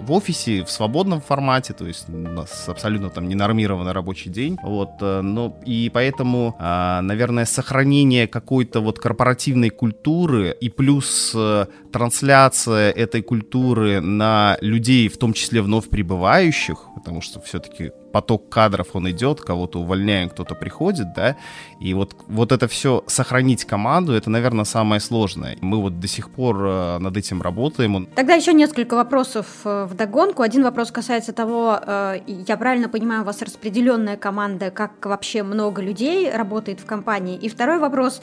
в офисе в свободном формате, то есть у нас абсолютно там ненормированный рабочий день, вот, но и поэтому, а, наверное, сохранение какой-то вот корпоративной культуры и плюс э, трансляция этой культуры на людей, в том числе вновь прибывающих, потому что все-таки поток кадров, он идет, кого-то увольняем, кто-то приходит, да, и вот, вот это все сохранить команду, это, наверное, самое сложное. Мы вот до сих пор э, над этим работаем. Тогда еще несколько вопросов э, в догонку. Один вопрос касается того, э, я правильно понимаю, у вас распределенная команда, как вообще много людей работает в компании? И второй вопрос,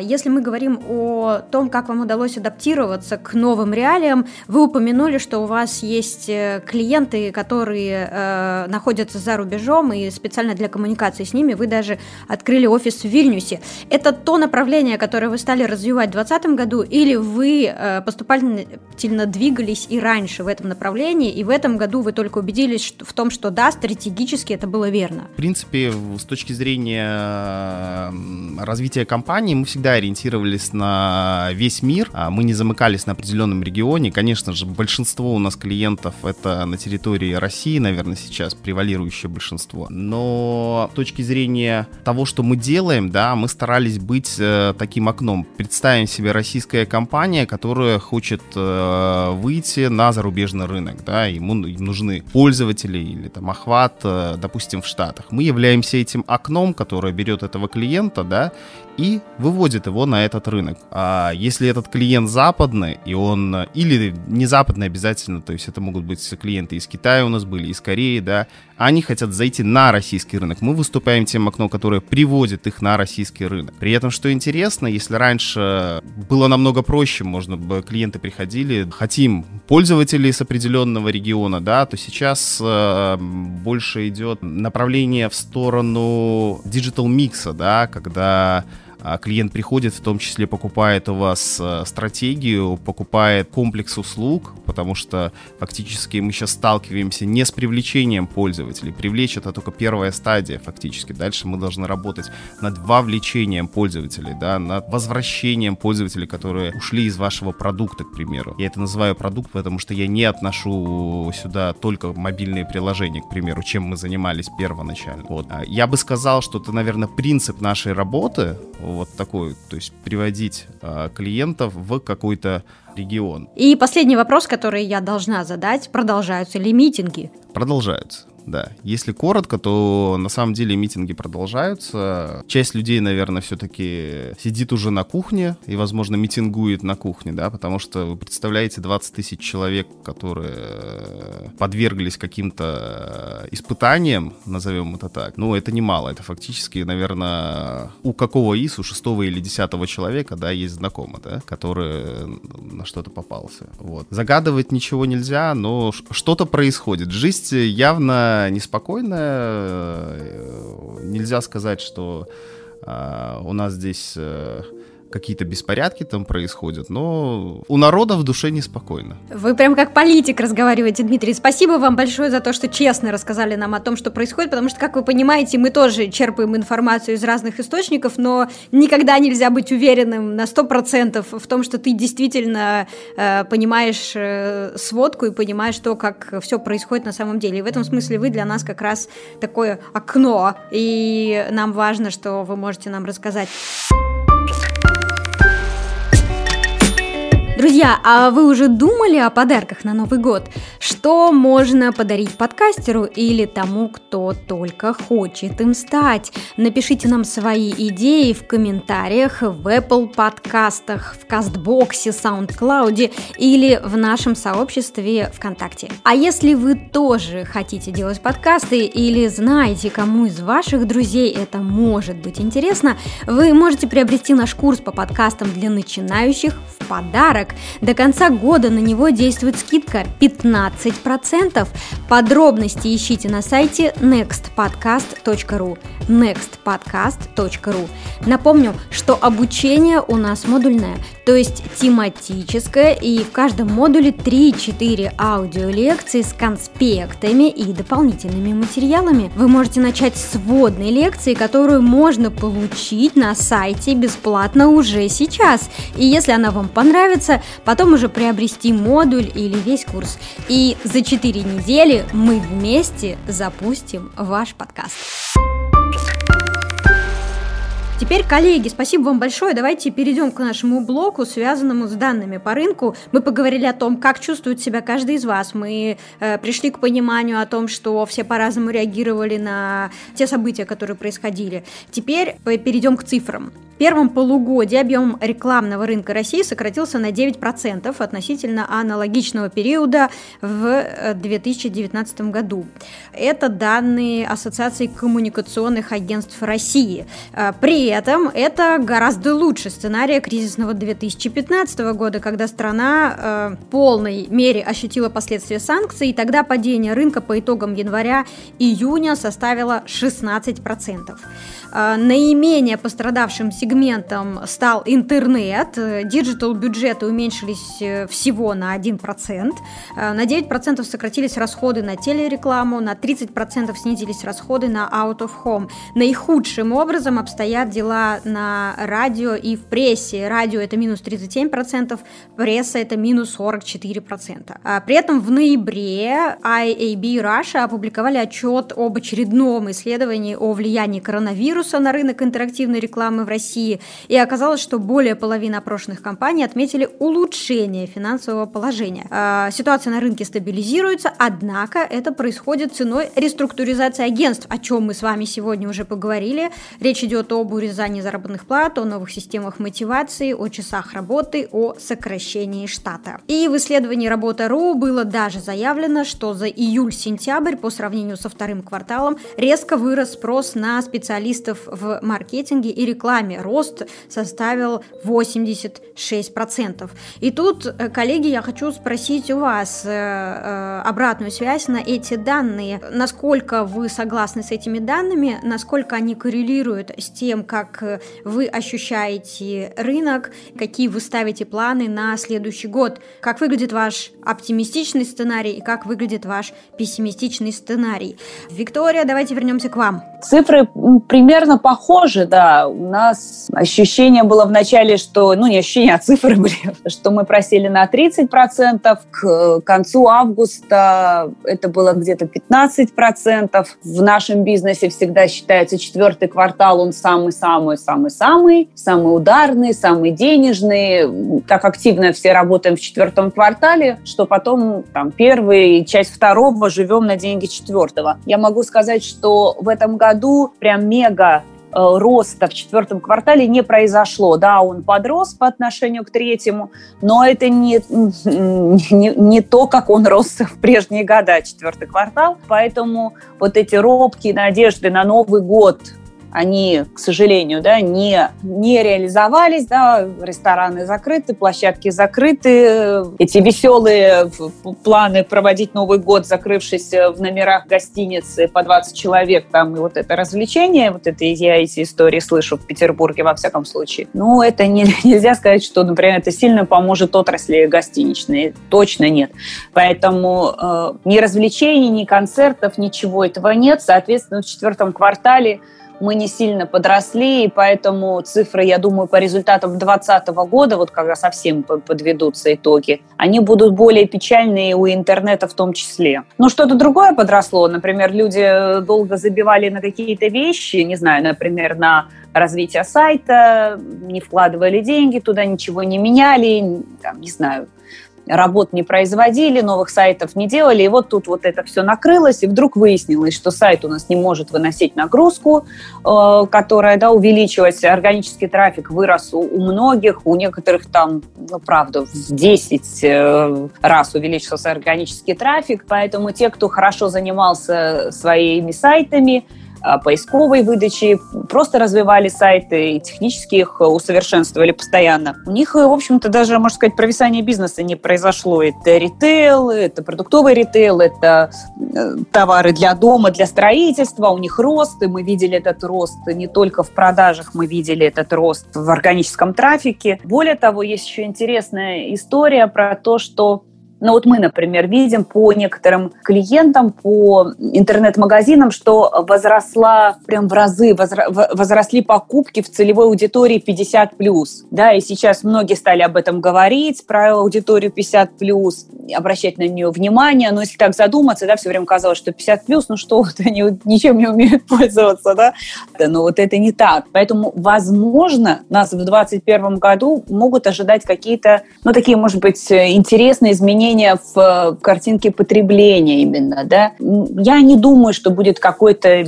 если мы говорим о том, как вам удалось адаптироваться к новым реалиям, вы упомянули, что у вас есть клиенты, которые находятся находятся за рубежом, и специально для коммуникации с ними вы даже открыли офис в Вильнюсе. Это то направление, которое вы стали развивать в 2020 году, или вы э, поступательно двигались и раньше в этом направлении, и в этом году вы только убедились в том, что да, стратегически это было верно? В принципе, с точки зрения развития компании, мы всегда ориентировались на весь мир, а мы не замыкались на определенном регионе. Конечно же, большинство у нас клиентов это на территории России, наверное, сейчас превалирует превалирующее большинство. Но с точки зрения того, что мы делаем, да, мы старались быть э, таким окном. Представим себе российская компания, которая хочет э, выйти на зарубежный рынок, да, ему нужны пользователи или там охват, э, допустим, в Штатах. Мы являемся этим окном, которое берет этого клиента, да, и выводит его на этот рынок. А если этот клиент западный, и он, или не западный обязательно, то есть это могут быть клиенты из Китая у нас были, из Кореи, да, они хотят зайти на российский рынок. Мы выступаем тем окном, которое приводит их на российский рынок. При этом, что интересно, если раньше было намного проще, можно бы клиенты приходили, хотим пользователей с определенного региона, да, то сейчас э, больше идет направление в сторону digital микса, да, когда клиент приходит, в том числе покупает у вас э, стратегию, покупает комплекс услуг, потому что фактически мы сейчас сталкиваемся не с привлечением пользователей. Привлечь это только первая стадия фактически. Дальше мы должны работать над вовлечением пользователей, да, над возвращением пользователей, которые ушли из вашего продукта, к примеру. Я это называю продукт, потому что я не отношу сюда только мобильные приложения, к примеру, чем мы занимались первоначально. Вот. А я бы сказал, что это, наверное, принцип нашей работы, вот такой, то есть приводить э, клиентов в какой-то регион. И последний вопрос, который я должна задать, продолжаются ли митинги? Продолжаются да. Если коротко, то на самом деле митинги продолжаются. Часть людей, наверное, все-таки сидит уже на кухне и, возможно, митингует на кухне, да, потому что вы представляете 20 тысяч человек, которые подверглись каким-то испытаниям, назовем это так. Ну, это немало, это фактически, наверное, у какого из, у шестого или десятого человека, да, есть знакомый, да, который на что-то попался. Вот. Загадывать ничего нельзя, но что-то происходит. Жизнь явно неспокойная. Э, нельзя сказать, что а, у нас здесь э, какие-то беспорядки там происходят, но у народа в душе неспокойно. Вы прям как политик разговариваете, Дмитрий. Спасибо вам большое за то, что честно рассказали нам о том, что происходит, потому что, как вы понимаете, мы тоже черпаем информацию из разных источников, но никогда нельзя быть уверенным на 100% в том, что ты действительно э, понимаешь э, сводку и понимаешь то, как все происходит на самом деле. И в этом смысле вы для нас как раз такое окно, и нам важно, что вы можете нам рассказать. Друзья, а вы уже думали о подарках на Новый год? Что можно подарить подкастеру или тому, кто только хочет им стать? Напишите нам свои идеи в комментариях в Apple подкастах, в Кастбоксе, SoundCloud или в нашем сообществе ВКонтакте. А если вы тоже хотите делать подкасты или знаете, кому из ваших друзей это может быть интересно, вы можете приобрести наш курс по подкастам для начинающих в подарок. До конца года на него действует скидка 15%. Подробности ищите на сайте nextpodcast.ru nextpodcast.ru Напомню, что обучение у нас модульное, то есть тематическое, и в каждом модуле 3-4 аудиолекции с конспектами и дополнительными материалами. Вы можете начать с вводной лекции, которую можно получить на сайте бесплатно уже сейчас. И если она вам понравится, потом уже приобрести модуль или весь курс. И за 4 недели мы вместе запустим ваш подкаст. Теперь, коллеги, спасибо вам большое. Давайте перейдем к нашему блоку, связанному с данными по рынку. Мы поговорили о том, как чувствует себя каждый из вас. Мы э, пришли к пониманию о том, что все по-разному реагировали на те события, которые происходили. Теперь перейдем к цифрам первом полугодии объем рекламного рынка России сократился на 9% относительно аналогичного периода в 2019 э, году. Это данные Ассоциации коммуникационных агентств России. Э, при этом это гораздо лучше сценария кризисного 2015 года, когда страна э, в полной мере ощутила последствия санкций, и тогда падение рынка по итогам января-июня составило 16%. Наименее пострадавшим сегментом стал интернет, digital бюджеты уменьшились э, всего на 1%, э, на 9% сократились расходы на телерекламу, на 30% снизились расходы на out of home. Наихудшим образом обстоят дела на радио и в прессе. Радио это минус 37%, пресса это минус 44%. А при этом в ноябре IAB Russia опубликовали отчет об очередном исследовании о влиянии коронавируса на рынок интерактивной рекламы в России России, и оказалось, что более половины опрошенных компаний отметили улучшение финансового положения. А, ситуация на рынке стабилизируется, однако это происходит ценой реструктуризации агентств, о чем мы с вами сегодня уже поговорили. Речь идет об урезании заработных плат, о новых системах мотивации, о часах работы, о сокращении штата. И в исследовании Работа.ру было даже заявлено, что за июль-сентябрь по сравнению со вторым кварталом резко вырос спрос на специалистов в маркетинге и рекламе рост составил 86%. И тут, э, коллеги, я хочу спросить у вас э, э, обратную связь на эти данные. Насколько вы согласны с этими данными, насколько они коррелируют с тем, как вы ощущаете рынок, какие вы ставите планы на следующий год, как выглядит ваш оптимистичный сценарий и как выглядит ваш пессимистичный сценарий. Виктория, давайте вернемся к вам. Цифры примерно похожи, да. У нас ощущение было вначале, что, ну, не ощущение, а цифры (laughs) были, что мы просели на 30%, к концу августа это было где-то 15%. В нашем бизнесе всегда считается четвертый квартал, он самый-самый-самый-самый, самый ударный, самый денежный. Так активно все работаем в четвертом квартале, что потом там первый, часть второго живем на деньги четвертого. Я могу сказать, что в этом году прям мега Э, роста в четвертом квартале не произошло. Да, он подрос по отношению к третьему, но это не, не, не то, как он рос в прежние года, четвертый квартал. Поэтому вот эти робкие надежды на Новый год они, к сожалению, да, не, не реализовались, да, рестораны закрыты, площадки закрыты, эти веселые планы проводить Новый год, закрывшись в номерах гостиницы по 20 человек, там, и вот это развлечение, вот это я эти истории слышу в Петербурге, во всяком случае. Ну, это не, (laughs) нельзя сказать, что, например, это сильно поможет отрасли гостиничной, точно нет. Поэтому э, ни развлечений, ни концертов, ничего этого нет, соответственно, в четвертом квартале мы не сильно подросли, и поэтому цифры, я думаю, по результатам 2020 года, вот когда совсем подведутся итоги, они будут более печальные у интернета в том числе. Но что-то другое подросло, например, люди долго забивали на какие-то вещи, не знаю, например, на развитие сайта, не вкладывали деньги туда, ничего не меняли, там, не знаю, работ не производили, новых сайтов не делали, и вот тут вот это все накрылось, и вдруг выяснилось, что сайт у нас не может выносить нагрузку, э, которая, да, увеличилась, органический трафик вырос у, многих, у некоторых там, ну, правда, в 10 э, раз увеличился органический трафик, поэтому те, кто хорошо занимался своими сайтами, поисковой выдачи, просто развивали сайты и технически их усовершенствовали постоянно. У них, в общем-то, даже, можно сказать, провисание бизнеса не произошло. Это ритейл, это продуктовый ритейл, это э, товары для дома, для строительства. У них рост, и мы видели этот рост не только в продажах, мы видели этот рост в органическом трафике. Более того, есть еще интересная история про то, что ну вот мы, например, видим по некоторым клиентам, по интернет-магазинам, что возросла прям в разы, возросли покупки в целевой аудитории 50+. Да, и сейчас многие стали об этом говорить, про аудиторию 50+, обращать на нее внимание. Но если так задуматься, да, все время казалось, что 50+, ну что, вот они ничем не умеют пользоваться, да? Но вот это не так. Поэтому, возможно, нас в 2021 году могут ожидать какие-то, ну, такие, может быть, интересные изменения изменения в картинке потребления именно, да. Я не думаю, что будет какой-то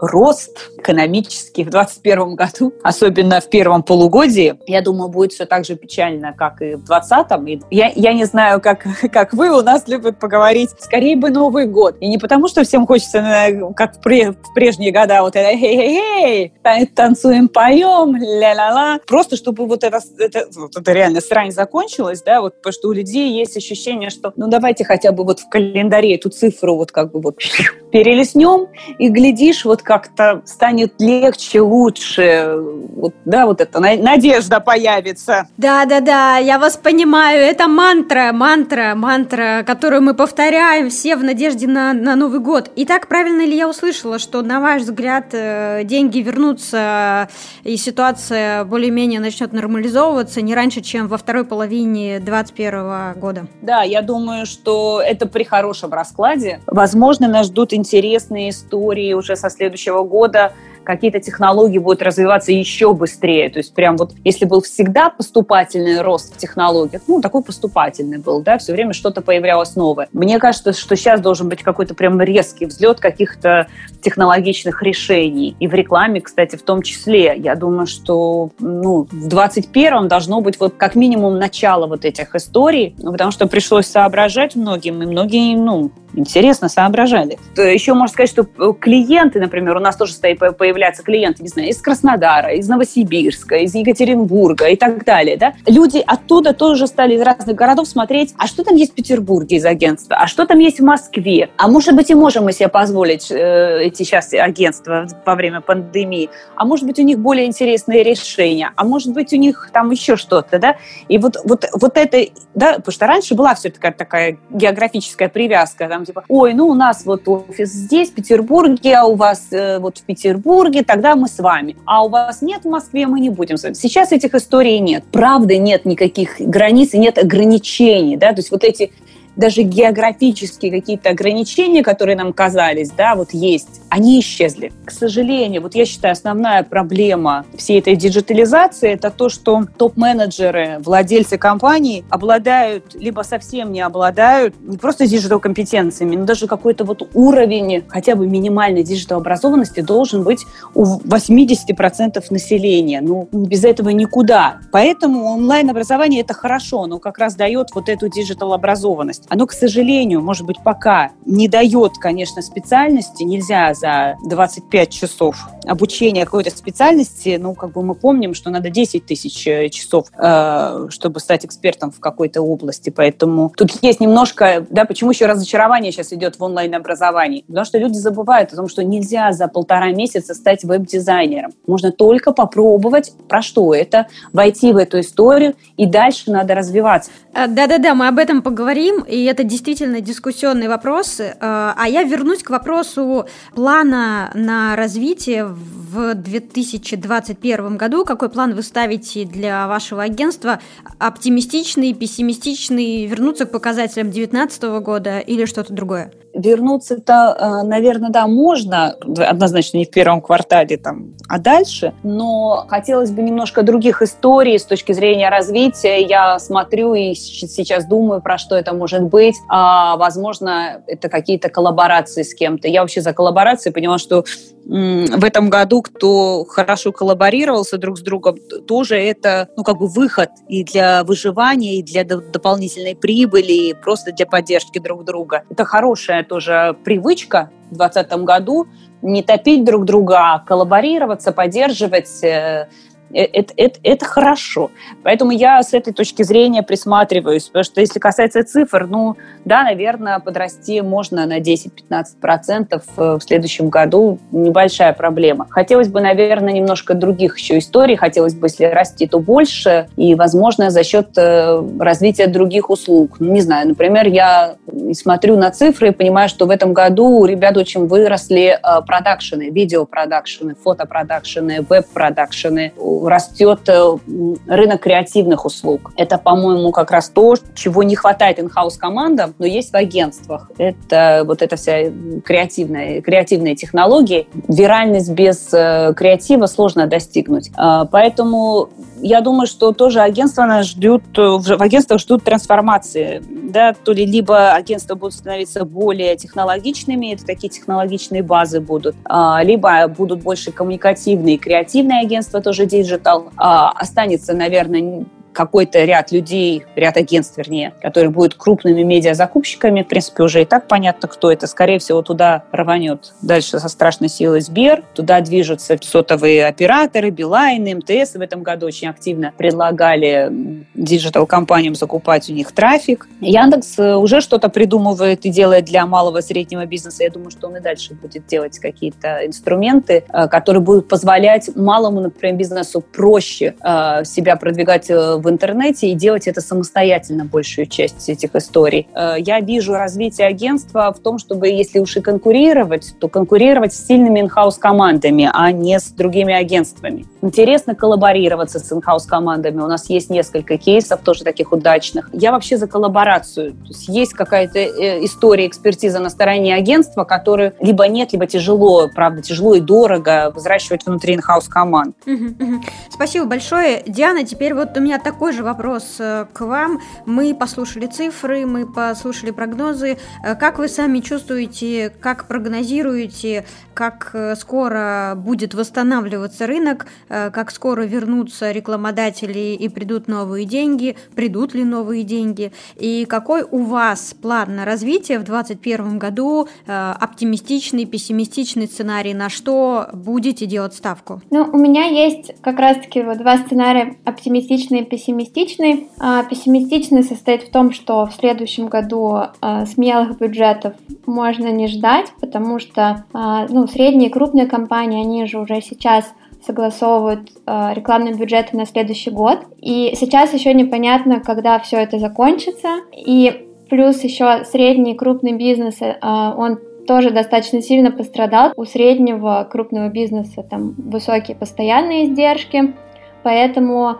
рост экономический в 2021 году, особенно в первом полугодии, я думаю, будет все так же печально, как и в 2020. Я, я не знаю, как, (laughs) как вы, у нас любят поговорить, скорее бы Новый год. И не потому, что всем хочется, э, как в, пре, в прежние года, вот это хей-хей-хей, танцуем, поем, ля-ля-ля. Просто чтобы вот это, это, вот это реально срань закончилась, да, вот, потому что у людей есть ощущение, что ну давайте хотя бы вот в календаре эту цифру вот как бы вот перелеснем, и глядишь, вот как-то станет легче, лучше. Вот, да, вот эта надежда появится. Да-да-да, я вас понимаю. Это мантра, мантра, мантра, которую мы повторяем все в надежде на, на Новый год. И так правильно ли я услышала, что, на ваш взгляд, э, деньги вернутся и ситуация более-менее начнет нормализовываться не раньше, чем во второй половине 2021 года? Да, я думаю, что это при хорошем раскладе. Возможно, нас ждут интересные истории уже со следующего следующего года какие-то технологии будут развиваться еще быстрее. То есть прям вот если был всегда поступательный рост в технологиях, ну, такой поступательный был, да, все время что-то появлялось новое. Мне кажется, что сейчас должен быть какой-то прям резкий взлет каких-то технологичных решений. И в рекламе, кстати, в том числе. Я думаю, что ну, в 21-м должно быть вот как минимум начало вот этих историй, ну, потому что пришлось соображать многим, и многие, ну, интересно соображали. Еще можно сказать, что клиенты, например, у нас тоже стоит появляться клиенты, не знаю, из Краснодара, из Новосибирска, из Екатеринбурга и так далее, да, люди оттуда тоже стали из разных городов смотреть, а что там есть в Петербурге из агентства, а что там есть в Москве, а может быть и можем мы себе позволить э, эти сейчас агентства во время пандемии, а может быть у них более интересные решения, а может быть у них там еще что-то, да, и вот, вот, вот это, да, потому что раньше была все-таки такая географическая привязка, там типа, ой, ну у нас вот офис здесь, в Петербурге, а у вас э, вот в Петербурге, Петербурге, тогда мы с вами. А у вас нет в Москве, мы не будем с вами. Сейчас этих историй нет. Правда, нет никаких границ нет ограничений. Да? То есть вот эти даже географические какие-то ограничения, которые нам казались, да, вот есть, они исчезли. К сожалению, вот я считаю, основная проблема всей этой диджитализации – это то, что топ-менеджеры, владельцы компаний обладают, либо совсем не обладают не просто digital-компетенциями, но даже какой-то вот уровень хотя бы минимальной диджитал-образованности должен быть у 80% населения. Ну, без этого никуда. Поэтому онлайн-образование – это хорошо, но как раз дает вот эту диджитал-образованность оно, к сожалению, может быть, пока не дает, конечно, специальности, нельзя за 25 часов обучения какой-то специальности, ну, как бы мы помним, что надо 10 тысяч э, часов, э, чтобы стать экспертом в какой-то области, поэтому тут есть немножко, да, почему еще разочарование сейчас идет в онлайн-образовании? Потому что люди забывают о том, что нельзя за полтора месяца стать веб-дизайнером. Можно только попробовать, про что это, войти в эту историю, и дальше надо развиваться. Э, да-да-да, мы об этом поговорим, и это действительно дискуссионный вопрос. Э, а я вернусь к вопросу плана на развитие в 2021 году. Какой план вы ставите для вашего агентства? Оптимистичный, пессимистичный, вернуться к показателям 2019 года или что-то другое? Вернуться-то, э, наверное, да, можно, однозначно не в первом квартале, там, а дальше, но хотелось бы немножко других историй с точки зрения развития. Я смотрю и сейчас думаю, про что это может быть. А, возможно, это какие-то коллаборации с кем-то. Я вообще за коллаборации поняла, что в этом году, кто хорошо коллаборировался друг с другом, тоже это, ну, как бы выход и для выживания, и для дополнительной прибыли, и просто для поддержки друг друга. Это хорошая тоже привычка в 2020 году не топить друг друга, а коллаборироваться, поддерживать, э, это, это, это хорошо. Поэтому я с этой точки зрения присматриваюсь, потому что если касается цифр, ну, да, наверное, подрасти можно на 10-15% в следующем году, небольшая проблема. Хотелось бы, наверное, немножко других еще историй, хотелось бы, если расти, то больше, и, возможно, за счет э, развития других услуг. Ну, не знаю, например, я смотрю на цифры и понимаю, что в этом году у ребят очень выросли э, продакшены, видеопродакшены, фотопродакшены, веб-продакшены, растет э, рынок креативных услуг. Это, по-моему, как раз то, чего не хватает инхаус командам, но есть в агентствах. Это вот эта вся креативная, креативные технологии. Виральность без э, креатива сложно достигнуть. А, поэтому я думаю, что тоже агентство нас ждет, э, в агентствах ждут трансформации. Да, то ли либо агентства будут становиться более технологичными, это такие технологичные базы будут, а, либо будут больше коммуникативные, креативные агентства тоже digital. А, останется, наверное, какой-то ряд людей, ряд агентств, вернее, которые будут крупными медиазакупщиками. В принципе, уже и так понятно, кто это. Скорее всего, туда рванет дальше со страшной силой Сбер. Туда движутся сотовые операторы, Билайн, МТС в этом году очень активно предлагали digital-компаниям закупать у них трафик. Яндекс э, уже что-то придумывает и делает для малого и среднего бизнеса. Я думаю, что он и дальше будет делать какие-то инструменты, э, которые будут позволять малому, например, бизнесу проще э, себя продвигать в интернете и делать это самостоятельно, большую часть этих историй. Э, я вижу развитие агентства в том, чтобы, если уж и конкурировать, то конкурировать с сильными инхаус командами, а не с другими агентствами. Интересно коллаборироваться с инхаус командами. У нас есть несколько кейсов, тоже таких удачных. Я вообще за коллаборацию. То есть есть какая-то э, история, экспертиза на стороне агентства, которую либо нет, либо тяжело, правда, тяжело и дорого взращивать внутри инхаус команд. Спасибо большое. Диана, теперь вот у меня такой же вопрос э, к вам. Мы послушали цифры, мы послушали прогнозы. Э, как вы сами чувствуете, как прогнозируете, как э, скоро будет восстанавливаться рынок, как скоро вернутся рекламодатели и придут новые деньги, придут ли новые деньги, и какой у вас план на развитие в 2021 году, оптимистичный, пессимистичный сценарий, на что будете делать ставку? Ну, у меня есть как раз-таки вот два сценария, оптимистичный и пессимистичный. А, пессимистичный состоит в том, что в следующем году а, смелых бюджетов можно не ждать, потому что а, ну, средние и крупные компании, они же уже сейчас согласовывают э, рекламные бюджеты на следующий год. И сейчас еще непонятно, когда все это закончится. И плюс еще средний и крупный бизнес, э, он тоже достаточно сильно пострадал. У среднего крупного бизнеса там высокие постоянные издержки, поэтому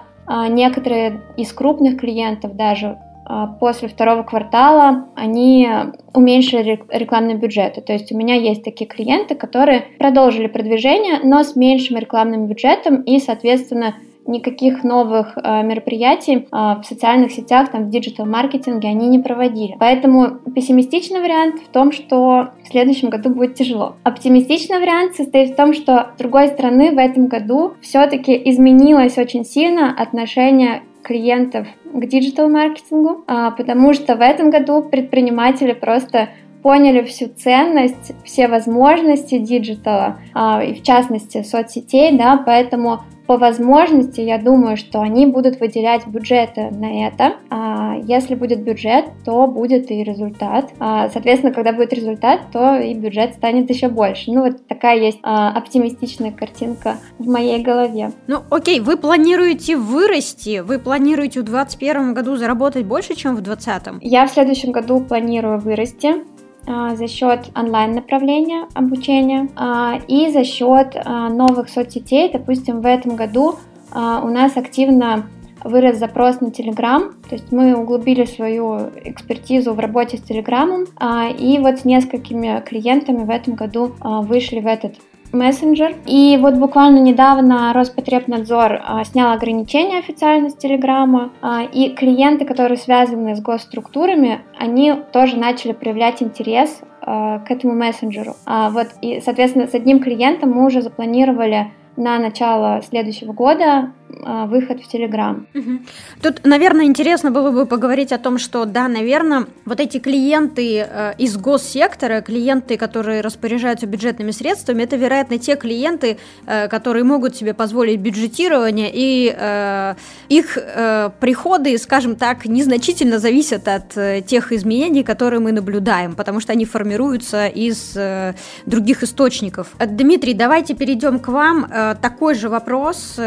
некоторые из крупных клиентов даже а, после второго квартала они уменьшили рекламные бюджеты. То есть у меня есть такие клиенты, которые продолжили продвижение, но с меньшим рекламным бюджетом и, соответственно, никаких новых э, мероприятий э, в социальных сетях, там, в диджитал-маркетинге они не проводили. Поэтому пессимистичный вариант в том, что в следующем году будет тяжело. Оптимистичный вариант состоит в том, что, с другой стороны, в этом году все-таки изменилось очень сильно отношение клиентов к digital-маркетингу, э, потому что в этом году предприниматели просто поняли всю ценность, все возможности digital а, а, и в частности соцсетей, да, поэтому по возможности, я думаю, что они будут выделять бюджеты на это. А если будет бюджет, то будет и результат. А, соответственно, когда будет результат, то и бюджет станет еще больше. Ну, вот такая есть оптимистичная картинка в моей голове. Ну, окей, вы планируете вырасти? Вы планируете в 2021 году заработать больше, чем в 2020? Я в следующем году планирую вырасти. А, за счет онлайн-направления обучения а, и за счет а, новых соцсетей. Допустим, в этом году у нас активно вырос запрос на Telegram, то есть мы углубили свою экспертизу в работе с Telegram, и вот с несколькими клиентами в этом году вышли в этот мессенджер. И вот буквально недавно Роспотребнадзор а, снял ограничения официально с Телеграма, а, и клиенты, которые связаны с госструктурами, они тоже начали проявлять интерес а, к этому мессенджеру. Вот, и, соответственно, с одним клиентом мы уже запланировали на начало следующего года выход в Телеграм. Тут, наверное, интересно было бы поговорить о том, что, да, наверное, вот эти клиенты э, из госсектора, клиенты, которые распоряжаются бюджетными средствами, это, вероятно, те клиенты, э, которые могут себе позволить бюджетирование, и э, их приходы, скажем так, незначительно зависят от тех изменений, которые мы наблюдаем, потому что они формируются из других источников. Дмитрий, давайте перейдем к вам. Такой же вопрос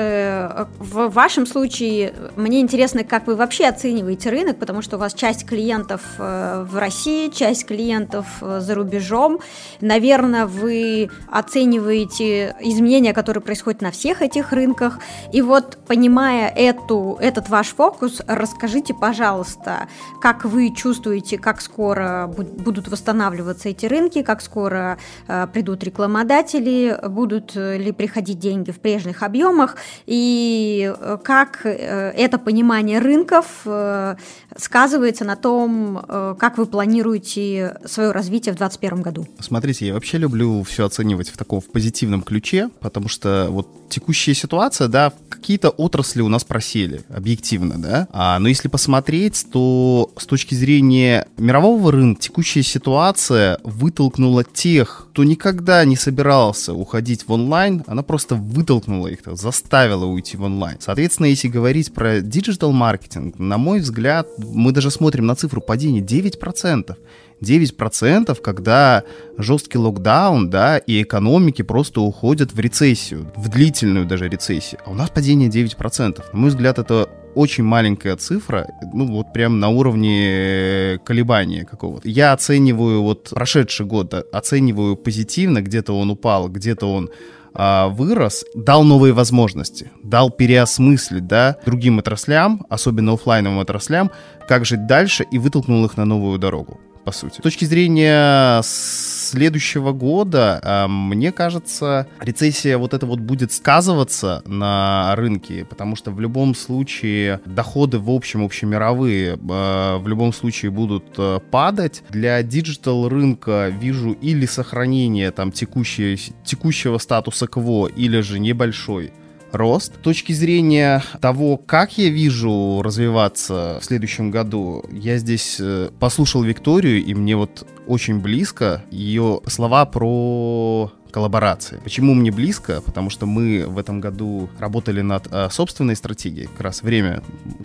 в вашем случае мне интересно, как вы вообще оцениваете рынок, потому что у вас часть клиентов э, в России, часть клиентов э, за рубежом. Наверное, вы оцениваете изменения, которые происходят на всех этих рынках. И вот, понимая эту, этот ваш фокус, расскажите, пожалуйста, как вы чувствуете, как скоро будут восстанавливаться эти рынки, как скоро э, придут рекламодатели, будут ли приходить деньги в прежних объемах, и Э, как э, это понимание рынков э, сказывается на том, как вы планируете свое развитие в 2021 году? Смотрите, я вообще люблю все оценивать в таком в позитивном ключе, потому что вот текущая ситуация, да, какие-то отрасли у нас просели, объективно, да. А, но если посмотреть, то с точки зрения мирового рынка текущая ситуация вытолкнула тех, кто никогда не собирался уходить в онлайн, она просто вытолкнула их, заставила уйти в онлайн. Соответственно, если говорить про digital маркетинг, на мой взгляд, мы даже смотрим на цифру падения 9%. 9%, когда жесткий локдаун, да, и экономики просто уходят в рецессию, в длительную даже рецессию. А у нас падение 9%. На мой взгляд, это очень маленькая цифра, ну вот прям на уровне колебания какого-то. Я оцениваю вот прошедший год, оцениваю позитивно, где-то он упал, где-то он а, вырос, дал новые возможности, дал переосмыслить, да, другим отраслям, особенно офлайновым отраслям, как жить дальше и вытолкнул их на новую дорогу по сути. С точки зрения следующего года, а, мне кажется, рецессия вот это вот будет сказываться на рынке, потому что в любом случае доходы в общем, общемировые, а, в любом случае будут а, падать. Для digital рынка вижу или сохранение там текущего, текущего статуса-кво, или же небольшой рост. С точки зрения того, как я вижу развиваться в следующем году, я здесь э, послушал Викторию, и мне вот очень близко ее слова про коллаборации. Почему мне близко? Потому что мы в этом году работали над э, собственной стратегией, как раз время,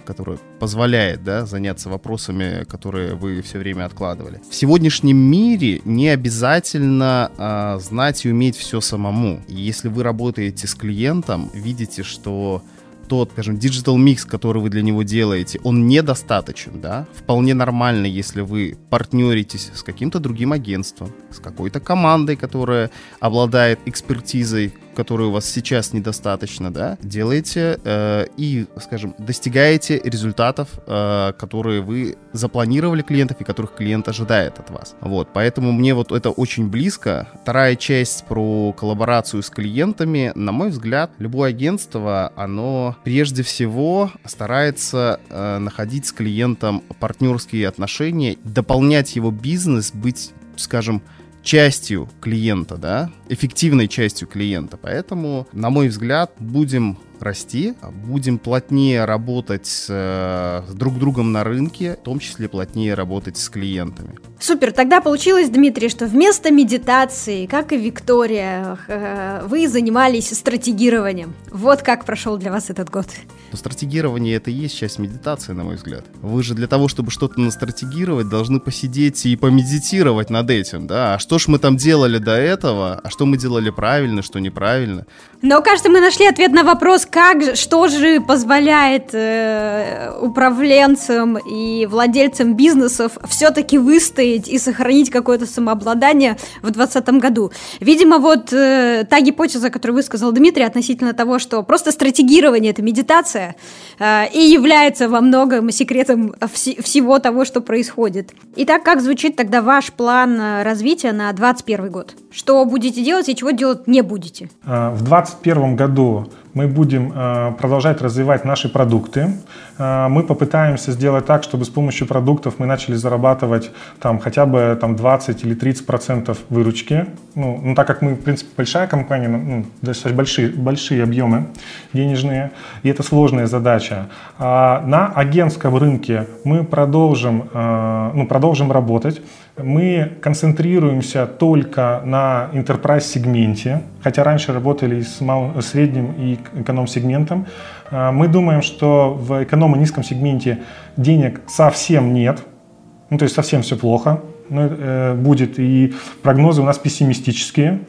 которое позволяет да, заняться вопросами, которые вы все время откладывали. В сегодняшнем мире не обязательно э, знать и уметь все самому. Если вы работаете с клиентом, видите, что тот, скажем, digital микс, который вы для него делаете, он недостаточен, да, вполне нормально, если вы партнеритесь с каким-то другим агентством, с какой-то командой, которая обладает экспертизой которой у вас сейчас недостаточно, да, делаете э, и, скажем, достигаете результатов, э, которые вы запланировали клиентов и которых клиент ожидает от вас. Вот, поэтому мне вот это очень близко. Вторая часть про коллаборацию с клиентами, на мой взгляд, любое агентство, оно прежде всего старается э, находить с клиентом партнерские отношения, дополнять его бизнес, быть, скажем, частью клиента, да, эффективной частью клиента. Поэтому, на мой взгляд, будем расти, будем плотнее работать э, с друг другом на рынке, в том числе плотнее работать с клиентами. Супер, тогда получилось, Дмитрий, что вместо медитации, как и Виктория, э, вы занимались стратегированием. Вот как прошел для вас этот год. Но стратегирование это и есть часть медитации, на мой взгляд. Вы же для того, чтобы что-то настратегировать, должны посидеть и помедитировать над этим, да? А что ж мы там делали до этого? А что мы делали правильно, что неправильно? Но, кажется, мы нашли ответ на вопрос, как, что же позволяет э, управленцам и владельцам бизнесов все-таки выстоять и сохранить какое-то самообладание в 2020 году? Видимо, вот э, та гипотеза, которую высказал Дмитрий относительно того, что просто стратегирование – это медитация, э, и является во многом секретом вс- всего того, что происходит. Итак, как звучит тогда ваш план э, развития на 2021 год? Что будете делать и чего делать не будете? А, в 2021 году мы будем а, продолжать развивать наши продукты. А, мы попытаемся сделать так, чтобы с помощью продуктов мы начали зарабатывать там, хотя бы там, 20 или 30 процентов выручки. Ну, ну, так как мы, в принципе, большая компания, ну, достаточно большие, большие объемы денежные, и это сложная задача. А на агентском рынке мы продолжим, ну, продолжим работать. Мы концентрируемся только на enterprise сегменте, хотя раньше работали с малым, средним и эконом-сегментом. А, мы думаем, что в эконом и низком сегменте денег совсем нет, ну то есть совсем все плохо ну, э, будет, и прогнозы у нас пессимистические.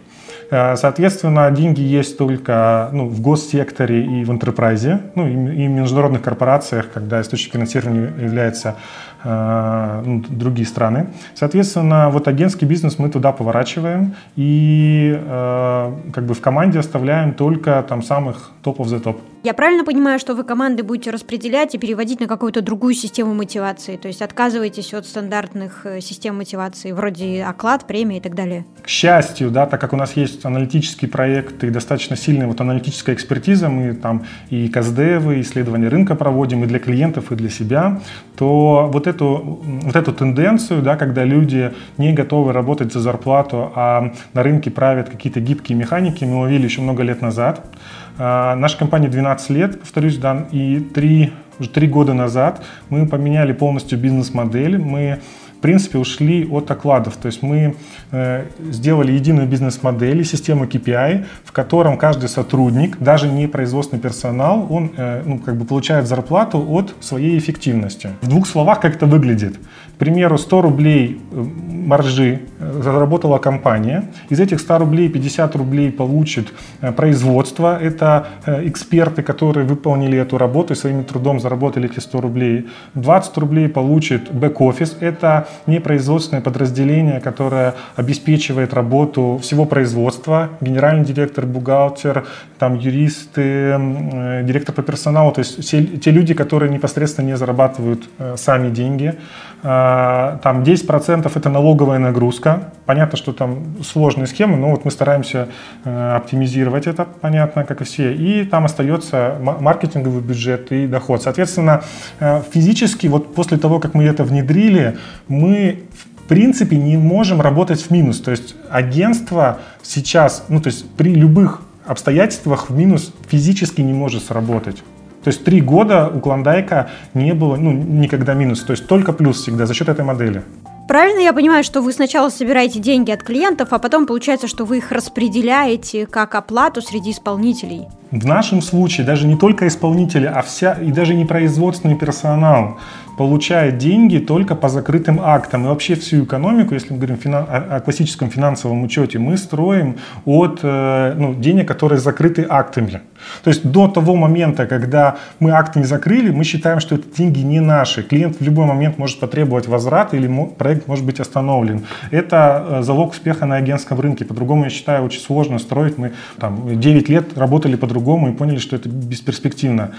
А, соответственно, деньги есть только ну, в госсекторе и в интерпрайзе, ну, и, в международных корпорациях, когда источник финансирования является Э, ну, другие страны. Соответственно, вот агентский бизнес мы туда поворачиваем и э, как бы в команде оставляем только там самых топ of the топ. Я правильно понимаю, что вы команды будете распределять и переводить на какую-то другую систему мотивации? То есть отказываетесь от стандартных э, систем мотивации, вроде оклад, премия и так далее? К счастью, да, так как у нас есть аналитический проект и достаточно сильная вот аналитическая экспертиза, мы там и КСДВ, исследования рынка проводим и для клиентов, и для себя, то вот эту, вот эту тенденцию, да, когда люди не готовы работать за зарплату, а на рынке правят какие-то гибкие механики, мы увидели еще много лет назад. А, наша компания 12 лет, повторюсь, да, и 3, уже 3 года назад мы поменяли полностью бизнес-модель. Мы в принципе, ушли от окладов. То есть мы э, сделали единую бизнес-модель и систему KPI, в котором каждый сотрудник, даже не производственный персонал, он э, ну, как бы получает зарплату от своей эффективности. В двух словах, как это выглядит. К примеру, 100 рублей э, маржи э, заработала компания. Из этих 100 рублей 50 рублей получит э, производство. Это эксперты, которые выполнили эту работу и своим трудом заработали эти 100 рублей. 20 рублей получит бэк-офис. Это непроизводственное подразделение, которое обеспечивает работу всего производства. Генеральный директор, бухгалтер, там юристы, директор по персоналу. То есть те люди, которые непосредственно не зарабатывают сами деньги. А, там 10% это налоговая нагрузка. Понятно, что там сложные схемы, но вот мы стараемся э, оптимизировать это, понятно, как и все. И там остается маркетинговый бюджет и доход. Соответственно, э, физически вот после того, как мы это внедрили, мы в принципе не можем работать в минус. То есть агентство сейчас, ну то есть при любых обстоятельствах в минус физически не может сработать. То есть три года у Клондайка не было ну, никогда минус, то есть только плюс всегда за счет этой модели. Правильно я понимаю, что вы сначала собираете деньги от клиентов, а потом получается, что вы их распределяете как оплату среди исполнителей? В нашем случае даже не только исполнители, а вся и даже не производственный персонал получает деньги только по закрытым актам. И вообще всю экономику, если мы говорим о, классическом финансовом учете, мы строим от э, ну, денег, которые закрыты актами. То есть до того момента, когда мы акты не закрыли, мы считаем, что это деньги не наши. Клиент в любой момент может потребовать возврат или проект может быть остановлен. Это э, залог успеха на агентском рынке. По-другому, я считаю, очень сложно строить. Мы там 9 лет работали по-другому и поняли, что это бесперспективно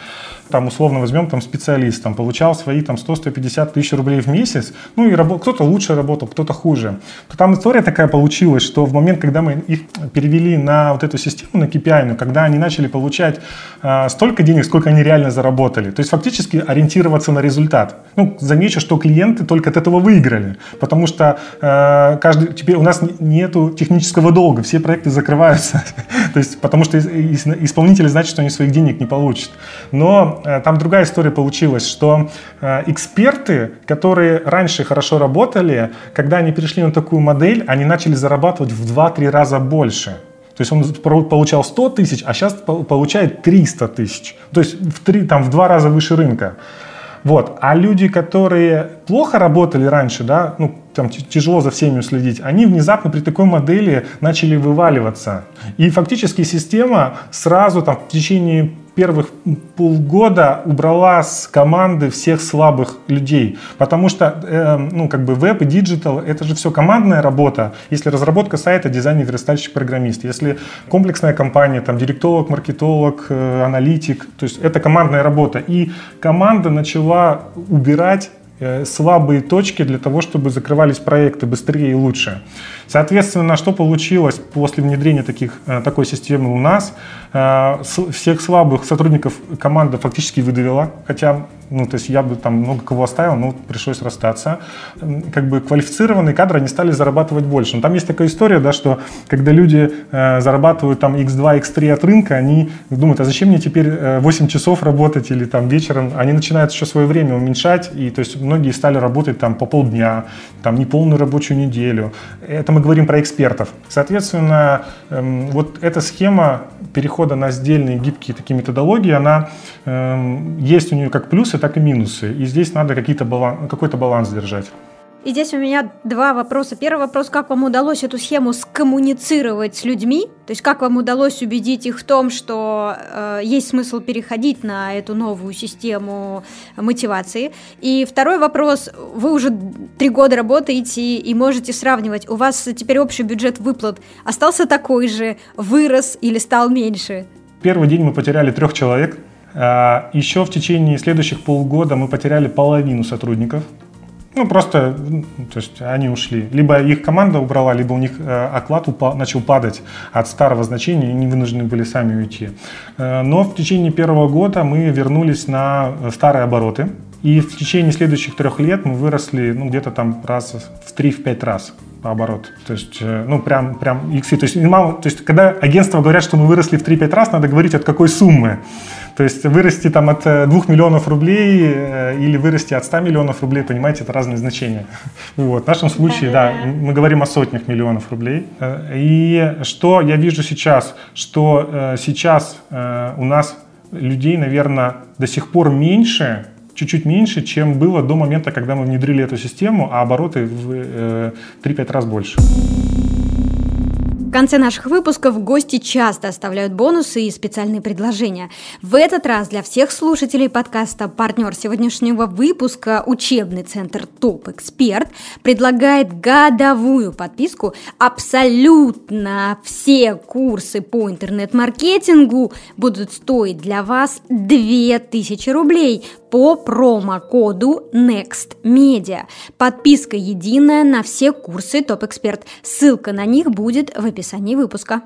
там условно возьмем там специалист, там получал свои там 100-150 тысяч рублей в месяц, ну и раб- кто-то лучше работал, кто-то хуже. Там история такая получилась, что в момент, когда мы их перевели на вот эту систему, на KPI, ну, когда они начали получать э, столько денег, сколько они реально заработали, то есть фактически ориентироваться на результат. Ну, замечу, что клиенты только от этого выиграли, потому что э, каждый, теперь у нас нету технического долга, все проекты закрываются, (laughs) то есть потому что исполнители знают, что они своих денег не получат. Но Э, там другая история получилась, что э, эксперты, которые раньше хорошо работали, когда они перешли на такую модель, они начали зарабатывать в 2-3 раза больше. То есть он получал 100 тысяч, а сейчас получает 300 тысяч. То есть в, 3, там, в два раза выше рынка. Вот. А люди, которые плохо работали раньше, да, ну, там тяжело за всеми уследить, они внезапно при такой модели начали вываливаться. И фактически система сразу там в течение первых полгода убрала с команды всех слабых людей, потому что, э, ну, как бы веб и digital, это же все командная работа. Если разработка сайта, дизайнер, верстальщик, программист. Если комплексная компания, там, директолог, маркетолог, э, аналитик, то есть это командная работа. И команда начала убирать Э, слабые точки для того, чтобы закрывались проекты быстрее и лучше. Соответственно, что получилось после внедрения таких, э, такой системы у нас? Э, всех слабых сотрудников команда фактически выдавила, хотя ну, то есть я бы там много кого оставил, но пришлось расстаться. Как бы квалифицированные кадры, они стали зарабатывать больше. Но там есть такая история, да, что когда люди э, зарабатывают там x2, x3 от рынка, они думают, а зачем мне теперь 8 часов работать или там вечером? Они начинают еще свое время уменьшать, и то есть многие стали работать там по полдня, там не полную рабочую неделю. Это мы говорим про экспертов. Соответственно, э, вот эта схема перехода на сдельные гибкие такие методологии, она э, есть у нее как плюсы, так и минусы. И здесь надо какой-то баланс держать. И здесь у меня два вопроса. Первый вопрос, как вам удалось эту схему скоммуницировать с людьми? То есть как вам удалось убедить их в том, что э, есть смысл переходить на эту новую систему мотивации? И второй вопрос, вы уже три года работаете и можете сравнивать. У вас теперь общий бюджет выплат остался такой же, вырос или стал меньше? Первый день мы потеряли трех человек – а, Еще в течение следующих полгода мы потеряли половину сотрудников. Ну, просто, то есть они ушли. Либо их команда убрала, либо у них э, оклад упал, начал падать от старого значения, и они вынуждены были сами уйти. Э, но в течение первого года мы вернулись на старые обороты. И в течение следующих трех лет мы выросли ну, где-то там раз в 3-5 раз наоборот. То есть, э, ну, прям, прям иксы. То есть, мало, то есть, когда агентства говорят, что мы выросли в 3-5 раз, надо говорить, от какой суммы. То есть, вырасти там от 2 э, миллионов рублей э, или вырасти от 100 миллионов рублей, понимаете, это разные значения. (laughs) Вот. В нашем случае, да, мы говорим о сотнях миллионов рублей. И что я вижу сейчас, что сейчас у нас людей, наверное, до сих пор меньше, чуть-чуть меньше, чем было до момента, когда мы внедрили эту систему, а обороты в э, 3-5 раз больше. В конце наших выпусков гости часто оставляют бонусы и специальные предложения. В этот раз для всех слушателей подкаста партнер сегодняшнего выпуска учебный центр Топ Эксперт предлагает годовую подписку. Абсолютно все курсы по интернет-маркетингу будут стоить для вас 2000 рублей по промокоду NEXTMedia. Подписка единая на все курсы Топ Эксперт. Ссылка на них будет в описании выпуска.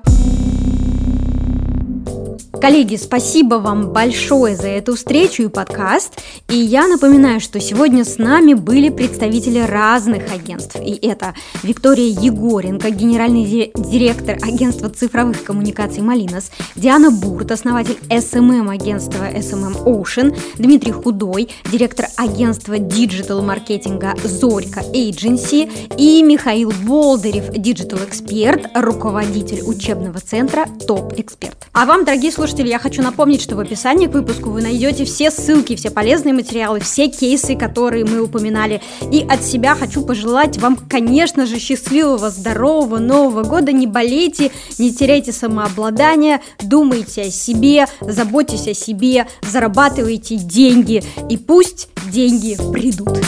Коллеги, спасибо вам большое за эту встречу и подкаст. И я напоминаю, что сегодня с нами были представители разных агентств. И это Виктория Егоренко, генеральный директор агентства цифровых коммуникаций «Малинос», Диана Бурт, основатель SMM-агентства SMM Ocean, Дмитрий Худой, директор агентства digital-маркетинга «Zorka Agency» и Михаил Болдырев, digital-эксперт, руководитель учебного центра «Топ-эксперт». А вам, дорогие слушатели, слушатели, я хочу напомнить, что в описании к выпуску вы найдете все ссылки, все полезные материалы, все кейсы, которые мы упоминали. И от себя хочу пожелать вам, конечно же, счастливого, здорового Нового года. Не болейте, не теряйте самообладание, думайте о себе, заботьтесь о себе, зарабатывайте деньги. И пусть деньги придут.